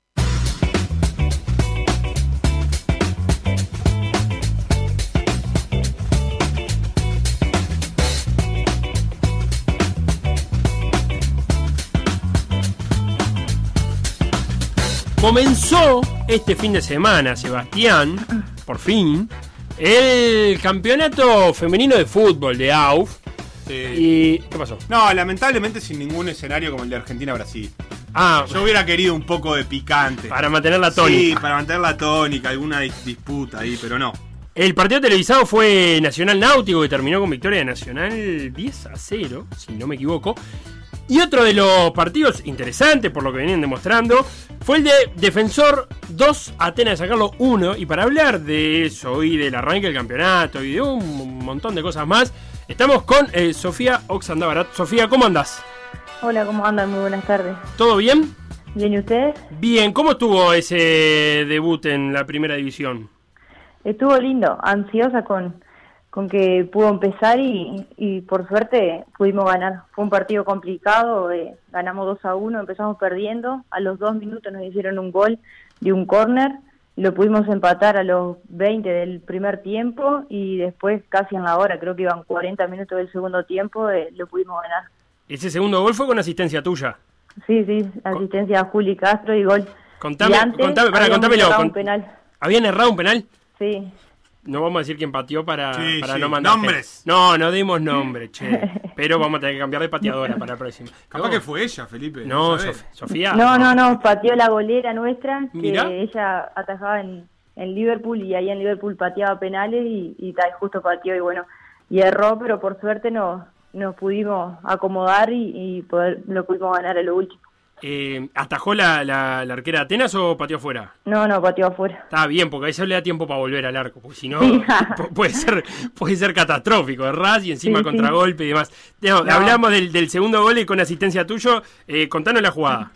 Comenzó este fin de semana, Sebastián, por fin, el campeonato femenino de fútbol de AUF. ¿Y qué pasó? No, lamentablemente sin ningún escenario como el de Argentina-Brasil. Ah, Yo hubiera querido un poco de picante. para mantener la Sí, tónica. para mantener la tónica, alguna dis- disputa ahí, pero no. El partido televisado fue Nacional Náutico, que terminó con victoria de Nacional 10 a 0, si no me equivoco. Y otro de los partidos interesantes, por lo que venían demostrando, fue el de Defensor 2, Atenas de sacarlo 1. Y para hablar de eso y del arranque del campeonato y de un montón de cosas más, estamos con eh, Sofía Oxandabarat. Sofía, ¿cómo andás? Hola, ¿cómo andan? Muy buenas tardes. ¿Todo bien? ¿Bien y ustedes? Bien, ¿cómo estuvo ese debut en la primera división? Estuvo lindo, ansiosa con, con que pudo empezar y, y por suerte pudimos ganar. Fue un partido complicado, eh, ganamos 2 a 1, empezamos perdiendo, a los dos minutos nos hicieron un gol de un córner, lo pudimos empatar a los 20 del primer tiempo y después casi en la hora, creo que iban 40 minutos del segundo tiempo, eh, lo pudimos ganar. Ese segundo gol fue con asistencia tuya. Sí, sí, asistencia a Juli Castro y gol. Contame- Y antes contame, habíamos contámelo, errado con- un penal. ¿Habían errado un penal? Sí. No vamos a decir quién pateó para, Sí, para sí. no mandar. Nombres. No, no dimos nombre, che. Pero vamos a tener que cambiar de pateadora para la próxima. Capaz No. que fue ella, Felipe. No. Sof- Sofía. No, no, no, pateó la golera nuestra, que ella atajaba en, en Liverpool y ahí en Liverpool pateaba penales y, y tal, justo pateó y bueno, y erró, pero por suerte no, nos pudimos acomodar y, y poder, lo pudimos ganar a lo último. Eh, ¿Atajó la, la, la arquera de Atenas o pateó afuera? No, no, pateó afuera. Está bien, porque ahí se le da tiempo para volver al arco, porque si no, puede ser puede ser catastrófico, errás y encima Sí, sí. contragolpe y demás. No, No. Hablamos del, del segundo gol y con asistencia tuyo. Eh, contanos la jugada.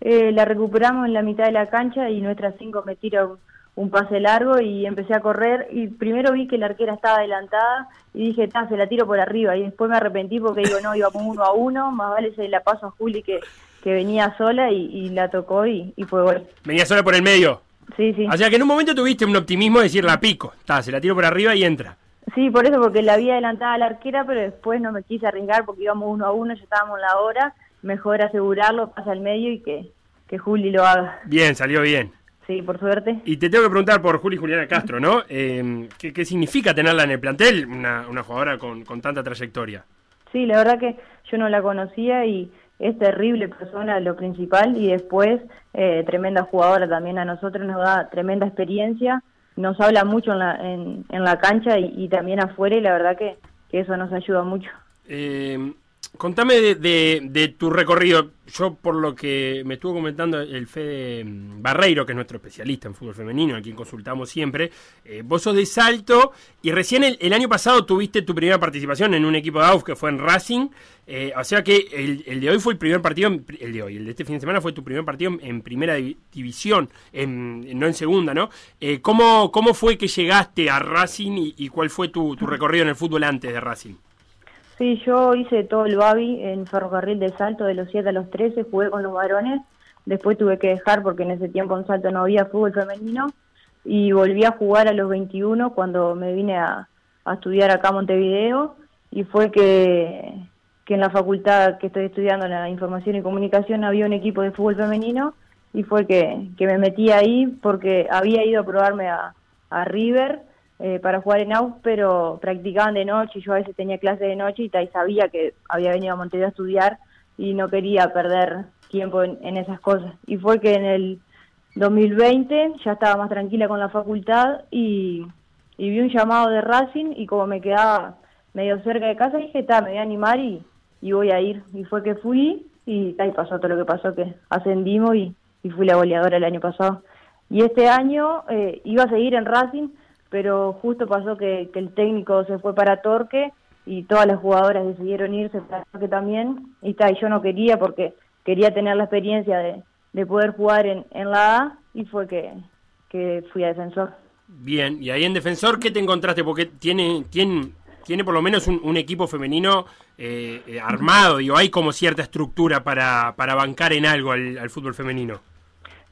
Eh, la recuperamos en la mitad de la cancha y nuestra cinco me tira un, pase largo y empecé a correr y primero vi que la arquera estaba adelantada y dije, ta, se la tiro por arriba y después me arrepentí porque digo, no, íbamos uno a uno, más vale se la paso a Juli que, que venía sola y, y la tocó y, y fue gol. Venía sola por el medio. Sí, sí. O sea que en un momento tuviste un optimismo de decir la pico. Está, se la tiro por arriba y entra. Sí, por eso, porque la había adelantada a la arquera, pero después no me quise arriesgar porque íbamos uno a uno, ya estábamos en la hora. Mejor asegurarlo, pasa al medio y que, que Juli lo haga. Bien, salió bien. Sí, por suerte. Y te tengo que preguntar por Juli Juliana Castro, ¿no? Eh, ¿qué, qué significa tenerla en el plantel? Una, una jugadora con, con tanta trayectoria. Sí, la verdad que yo no la conocía y es terrible persona, lo principal, y después eh, tremenda jugadora también a nosotros, nos da tremenda experiencia, nos habla mucho en la, en, la cancha y, y también afuera y la verdad que, que eso nos ayuda mucho. Eh, contame de, tu recorrido. Yo, por lo que me estuvo comentando el Fede Barreiro, que es nuestro especialista en fútbol femenino, a quien consultamos siempre, eh, vos sos de Salto y recién el, año pasado tuviste tu primera participación en un equipo de AUF que fue en Racing. eh, o sea que el, de hoy fue el primer partido, el de hoy, el de este fin de semana fue tu primer partido en, primera divi- división, en- no en segunda, ¿no? Eh, ¿cómo, ¿Cómo fue que llegaste a Racing y, cuál fue tu recorrido en el fútbol antes de Racing? Sí, yo hice todo el Babi en Ferrocarril de Salto de los 7 a los 13, jugué con los varones, después tuve que dejar porque en ese tiempo en Salto no había fútbol femenino. Y volví a jugar a los 21 cuando me vine a, estudiar acá a Montevideo. Y fue que, en la facultad que estoy estudiando la información y comunicación había un equipo de fútbol femenino. Y fue que, me metí ahí porque había ido a probarme a River eh, para jugar en AUF, pero practicaban de noche y yo a veces tenía clase de noche y, y sabía que había venido a Montevideo a estudiar y no quería perder tiempo en, esas cosas. Y fue que en el 2020 ya estaba más tranquila con la facultad y, vi un llamado de Racing y como me quedaba medio cerca de casa dije, está, me voy a animar y, y voy a ir. Y fue que fui y, ta, y pasó todo lo que pasó, que ascendimos y, y fui la goleadora el año pasado. Y este año eh, iba a seguir en Racing, pero justo pasó que, que el técnico se fue para Torque y todas las jugadoras decidieron irse para Torque también. Y, ta, y yo no quería porque quería tener la experiencia de, de poder jugar en, en la A y fue que, que fui a defensor. Bien, y ahí en defensor, ¿qué te encontraste? Porque tiene, tiene, tiene por lo menos un, un equipo femenino eh, eh, armado, digo, hay como cierta estructura para, para bancar en algo al, al fútbol femenino.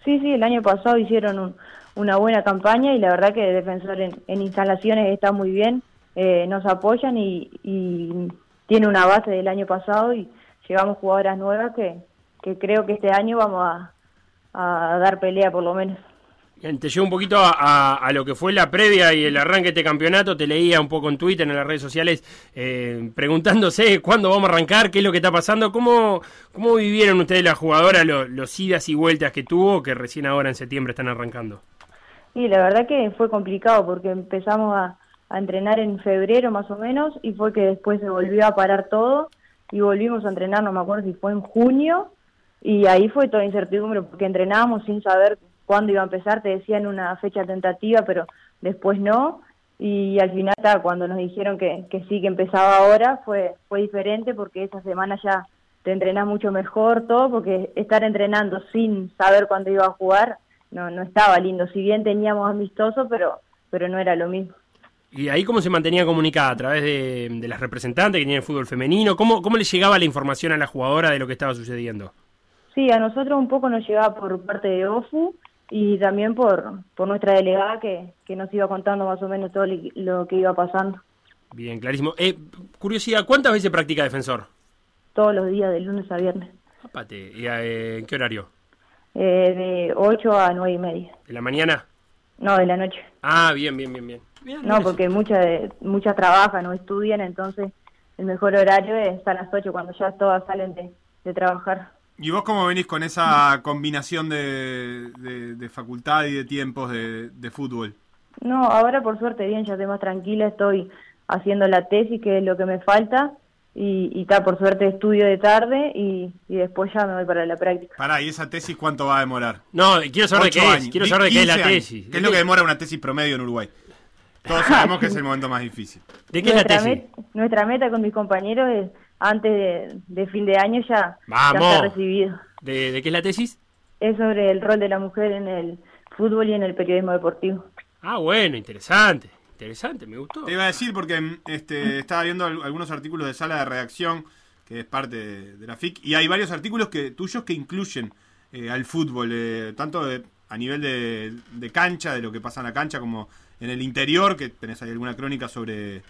Sí, sí, el año pasado hicieron un- una buena campaña y la verdad que Defensor en, en instalaciones está muy bien, eh, nos apoyan y, tiene una base del año pasado y llevamos jugadoras nuevas que, que creo que este año vamos a, dar pelea por lo menos. Bien, Te llevo un poquito a, lo que fue la previa y el arranque de este campeonato. Te leía un poco en Twitter, en las redes sociales, eh, preguntándose cuándo vamos a arrancar, qué es lo que está pasando. ¿Cómo, cómo vivieron ustedes las jugadoras lo- los idas y vueltas que tuvo, que recién ahora en septiembre están arrancando? Y la verdad que fue complicado porque empezamos a, entrenar en febrero más o menos y fue que después se volvió a parar todo y volvimos a entrenar, no me acuerdo si fue en junio y ahí fue toda incertidumbre porque entrenábamos sin saber cuándo iba a empezar, te decían una fecha tentativa pero después no y al final cuando nos dijeron que, que sí que empezaba ahora fue fue diferente porque esa semana ya te entrenás mucho mejor todo porque estar entrenando sin saber cuándo iba a jugar no no estaba lindo si bien teníamos amistoso pero pero no era lo mismo ¿Y ahí cómo se mantenía comunicada? ¿A través de, de las representantes que tienen el fútbol femenino? ¿Cómo, ¿Cómo le llegaba la información a la jugadora de lo que estaba sucediendo? sí a nosotros un poco nos llegaba por parte de OFU y también por por nuestra delegada que, que nos iba contando más o menos todo lo que iba pasando Bien, clarísimo. Eh, curiosidad, ¿cuántas veces practica defensor? todos los días de lunes a viernes Apate, ¿y eh, en qué horario? Eh, de 8 a 9 y media ¿En la mañana? no de la noche Ah, bien, bien, bien, bien. no porque muchas de- muchas trabajan o estudian entonces el mejor horario es a las 8 cuando ya todas salen de, de trabajar ¿Y vos cómo venís con esa combinación de, de- de facultad y de tiempos de, de fútbol? No, ahora por suerte bien, ya estoy más tranquila, estoy haciendo la tesis, que es lo que me falta, y, y ta, por suerte estudio de tarde y, y después ya me voy para la práctica. Pará, ¿y esa tesis cuánto va a demorar? No, quiero saber de qué es, años. quiero Di- saber de qué es la 15 años. tesis. ¿Qué es lo que demora una tesis promedio en Uruguay? Todos sabemos que es el momento más difícil. ¿De qué es la tesis? met- nuestra meta con mis compañeros es antes de, de fin de año ya, ya Vamos. está recibido. ¿De, de qué es la tesis? Es sobre el rol de la mujer en el fútbol y en el periodismo deportivo. Ah, bueno, interesante. Interesante, me gustó. Te iba a decir porque mm, este, estaba viendo al- algunos artículos de sala de redacción, que es parte de, de la FIC, y hay varios artículos que tuyos que incluyen eh, al fútbol, eh, tanto de a nivel de, de cancha, de lo que pasa en la cancha, como en el interior, que tenés ahí alguna crónica sobre,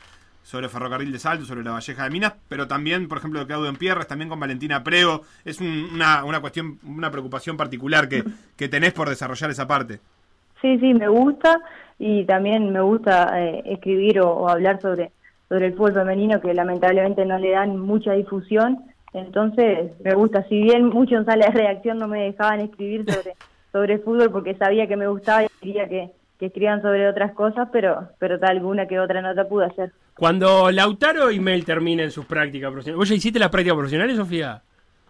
sobre Ferrocarril de Salto, sobre la Valleja de Minas, pero también, por ejemplo, de Claudio Empierres, también con Valentina Prego. Es un- una, una cuestión, una preocupación particular que, que tenés por desarrollar esa parte. Sí, sí, me gusta y también me gusta eh, escribir o, o hablar sobre, sobre el fútbol femenino que lamentablemente no le dan mucha difusión. Entonces me gusta, si bien mucho en sala de reacción no me dejaban escribir sobre, sobre fútbol porque sabía que me gustaba y quería que, que escriban sobre otras cosas, pero, pero tal alguna que otra nota pude hacer. Cuando Lautaro y Mel terminen sus prácticas profesionales. ¿Vos ya hiciste las prácticas profesionales, Sofía?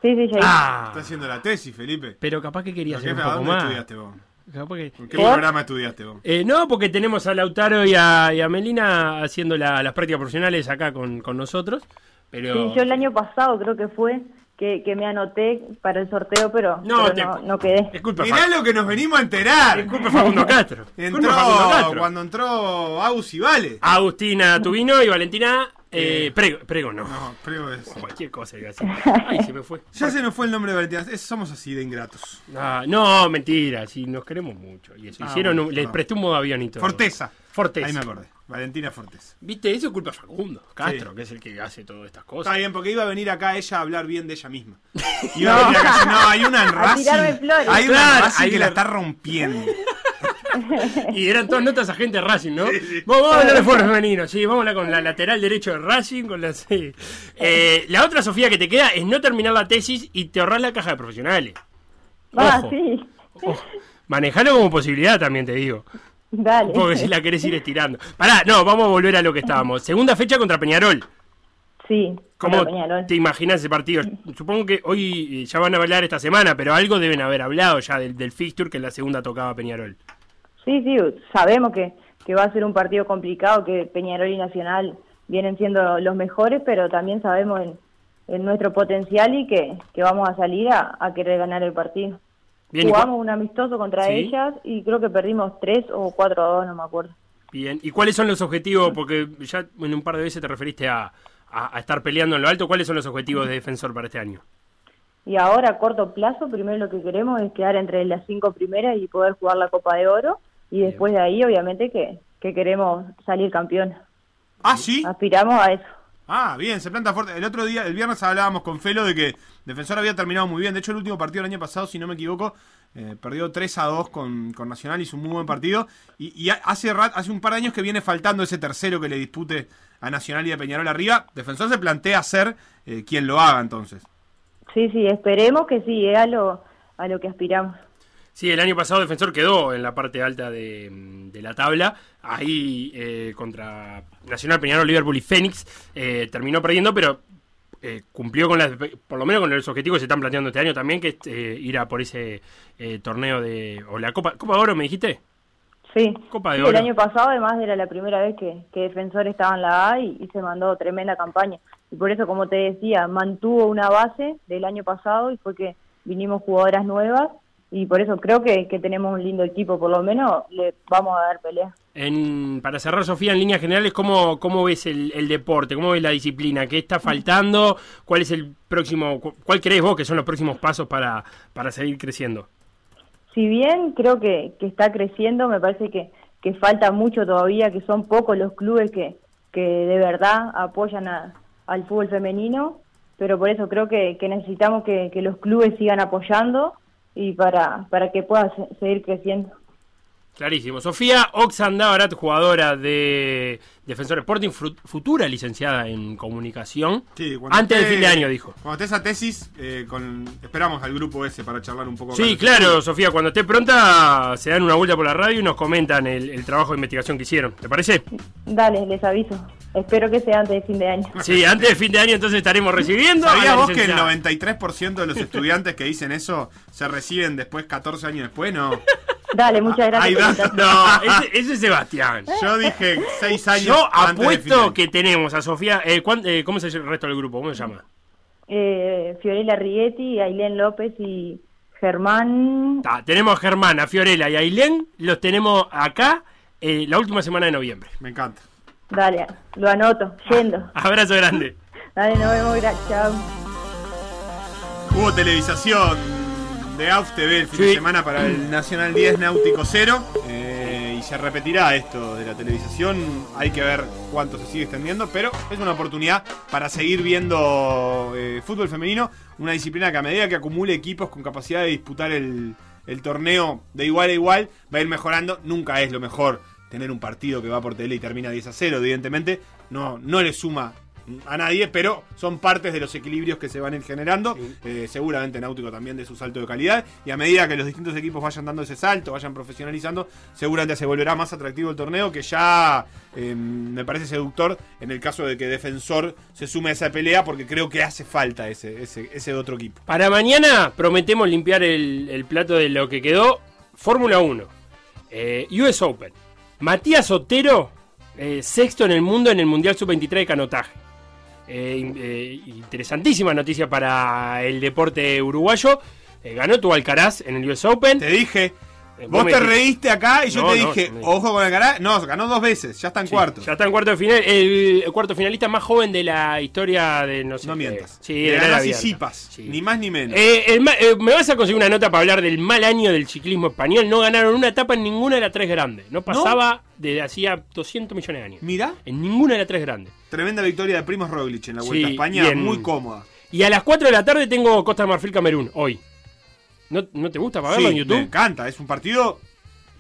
Sí, sí, ya hice. Ah, Está haciendo la tesis, Felipe. pero capaz que quería ¿Pero hacer un ¿A poco dónde más. estudiaste vos? Capaz que- ¿En qué ¿Eh? programa estudiaste vos? Eh, no, porque tenemos a Lautaro y a, y a Melina haciendo la- las prácticas profesionales acá con, con nosotros. Pero Sí, yo el año pasado creo que fue que, que me anoté para el sorteo, pero No, pero te- no, no quedé. Disculpa, Mirá lo que nos venimos a enterar. disculpa Facundo Castro. Entró Disculpa, Facundo Castro. cuando entró Aus y Vale. Agustina Tubino y Valentina eh, Prego, Prego no. No, Prego es. Cualquier cosa iba a decir. Ay, se me fue. Ya se nos fue el nombre de Valentina. Es- somos así de ingratos. Ah, no, mentira, sí, nos queremos mucho. Y eso. Ah, Hicieron, bueno, un- les no. presté un modo avión y todo. Forteza. Forteza. Ahí me acordé. Valentina Forteza. ¿Viste? Eso es culpa de Facundo Castro, Sí. que es el que hace todas estas cosas. Está bien, porque iba a venir acá ella a hablar bien de ella misma. Iba a venir acá. No, hay una en Racing. Hay una en Racing hay que la una- está rompiendo. Y eran todas notas a gente de Racing, ¿no? Vamos, vamos a hablar de fútbol femenino, sí, vamos a hablar con la lateral derecho de Racing, con la sí. Eh, la otra, Sofía, que te queda es no terminar la tesis y te ahorras la caja de profesionales. Ah, Ojo. sí. Manejalo como posibilidad, también te digo. Dale. Porque si la querés ir estirando. Pará, no, vamos a volver a lo que estábamos. Segunda fecha contra Peñarol. Sí, ¿Cómo contra Peñarol. te imaginas ese partido? Supongo que hoy eh, ya van a hablar esta semana, pero algo deben haber hablado ya del, del fixture que en la segunda tocaba Peñarol. Sí, sí, sabemos que, que va a ser un partido complicado, que Peñarol y Nacional vienen siendo los mejores, pero también sabemos en, en nuestro potencial y que, que vamos a salir a, a querer ganar el partido. Bien, ¿y Jugamos un amistoso contra Sí. ellas y creo que perdimos 3 o 4 a 2, no me acuerdo. Bien, ¿y cuáles son los objetivos? Porque ya en un par de veces te referiste a, a- a estar peleando en lo alto. ¿Cuáles son los objetivos de defensor para este año? Y ahora a corto plazo, primero lo que queremos es quedar entre las cinco primeras y poder jugar la Copa de Oro. Y después de ahí, obviamente, que, que queremos salir campeón. Ah, sí. Aspiramos a eso. Ah, bien, se planta fuerte. El otro día, el viernes hablábamos con Felo de que Defensor había terminado muy bien. De hecho, el último partido del año pasado, si no me equivoco, eh, perdió 3 a 2 con, con Nacional, hizo un muy buen partido. Y, y ha- hace, rat- hace un par de años que viene faltando ese tercero que le dispute a Nacional y a Peñarol arriba. Defensor se plantea ser eh, quien lo haga entonces. Sí, sí, esperemos que sí, es a lo, a lo que aspiramos. Sí, el año pasado Defensor quedó en la parte alta de, de la tabla. Ahí eh, contra Nacional, Peñarol, Liverpool y Fénix. eh, terminó perdiendo, pero eh, cumplió con las, por lo menos con los objetivos que se están planteando este año también, que es eh, ir a por ese eh, torneo de. o la Copa, Copa de Oro, me dijiste. Sí, Copa de Sí, Oro. el año pasado además era la primera vez que, que Defensor estaba en la A y, y se mandó tremenda campaña. Y por eso, como te decía, mantuvo una base del año pasado y fue que vinimos jugadoras nuevas y por eso creo que, que tenemos un lindo equipo, por lo menos le vamos a dar pelea. En, para cerrar, Sofía, en líneas generales, ¿cómo, cómo ves el, el deporte? ¿Cómo ves la disciplina? ¿Qué está faltando? ¿Cuál es el próximo, cu- cuál crees vos que son los próximos pasos para, para seguir creciendo? Si bien creo que, que está creciendo, me parece que, que falta mucho todavía, que son pocos los clubes que, que de verdad apoyan a- al fútbol femenino, pero por eso creo que, que necesitamos que, que los clubes sigan apoyando y para, para que pueda se- seguir creciendo. Clarísimo. Sofía Oxandabarat, jugadora de Defensor Sporting, futura licenciada en comunicación. Sí, cuando Antes del esté- fin de año, dijo. Cuando esté esa tesis, eh, con, esperamos al grupo ese para charlar un poco. Sí, claro. Sofía, cuando esté pronta se dan una vuelta por la radio y nos comentan el, el trabajo de investigación que hicieron. ¿Te parece? Dale, les aviso. Espero que sea antes de fin de año. Sí, antes de fin de año entonces estaremos recibiendo. a ¿Sabías vos que el licenciada. 93% de los estudiantes que dicen eso se reciben después 14 años después? No. Dale, muchas gracias. No, ese, ese es Sebastián. Yo dije 6 años. Yo apuesto que tenemos a Sofía. eh, ¿cuán- eh, ¿Cómo se llama el resto del grupo? ¿Cómo se llama? Eh, Fiorella Righetti, Ailén López y Germán. Ta, tenemos a Germán, a Fiorella y a Ailén. Los tenemos acá eh, la última semana de noviembre. Me encanta. Dale, lo anoto, yendo. Abrazo grande. Dale, nos vemos, gracias. Chao. Hubo televisación de AUF TV el fin Sí. de semana para el Nacional 10 Náutico 0. eh, y se repetirá esto de la televisación. Hay que ver cuánto se sigue extendiendo, pero es una oportunidad para seguir viendo eh, fútbol femenino. Una disciplina que a medida que acumule equipos con capacidad de disputar el, el torneo de igual a igual, va a ir mejorando. Nunca es lo mejor tener un partido que va por tele y termina 10 a 0, evidentemente. No, no le suma a nadie, pero son partes de los equilibrios que se van a ir generando. Eh, seguramente Náutico también de su salto de calidad. Y a medida que los distintos equipos vayan dando ese salto, vayan profesionalizando, seguramente se volverá más atractivo el torneo, que ya eh, me parece seductor en el caso de que Defensor se sume a esa pelea, porque creo que hace falta ese, ese, ese otro equipo. Para mañana prometemos limpiar el, el plato de lo que quedó. Fórmula 1. eh, US Open. Matías Otero, eh, sexto en el mundo en el Mundial Sub-23 de canotaje. Eh, eh, interesantísima noticia para el deporte uruguayo. Eh, ganó tu Alcaraz en el US Open. Te dije, Eh, Vos te reíste acá y yo No, te no, dije, ojo con el cara. No, ganó dos veces, ya está en Sí, cuarto. Ya está en cuarto de final. El, el cuarto finalista más joven de la historia de no sé. No mientas. Sí, de la ni más ni menos. Eh, el eh, me vas a conseguir una nota para hablar del mal año del ciclismo español. No ganaron una etapa en ninguna de las tres grandes. No pasaba desde hacía 200 millones de años. Mira. En ninguna de las tres grandes. Tremenda victoria de Primos Roglic en la Vuelta a España, muy cómoda. Y a las 4 de la tarde tengo Costa de Marfil Camerún, hoy. ¿No, no te gusta para verlo Sí, en YouTube? Me encanta, es un partido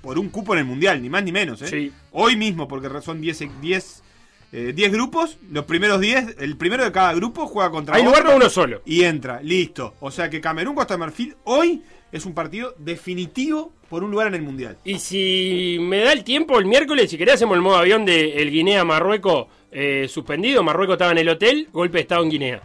por un cupo en el Mundial, ni más ni menos. ¿eh? Sí. Hoy mismo, porque son 10 10 eh, 10 grupos, los primeros 10, el primero de cada grupo juega contra Hay lugar para uno solo. Y entra, listo. O sea que Camerún Costa de Marfil hoy es un partido definitivo por un lugar en el Mundial. Y si me da el tiempo, el miércoles, si querés, hacemos el modo avión de el Guinea-Marruecos eh, suspendido. Marruecos estaba en el hotel, golpe de estado en Guinea.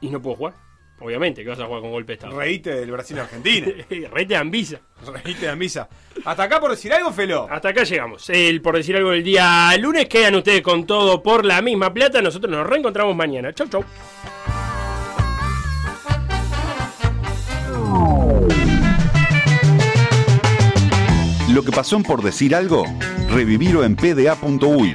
Y no puedo jugar. Obviamente que vas a jugar con golpe de estado. Reíte del Brasil-Argentina. Reíte de Anvisa. Reíte de Anvisa. Hasta acá por decir algo, Felo. Hasta acá llegamos. El por decir algo del día lunes. Quedan ustedes con todo por la misma plata. Nosotros nos reencontramos mañana. Chau, chau. Lo que pasó en por decir algo, revivirlo en pda.uy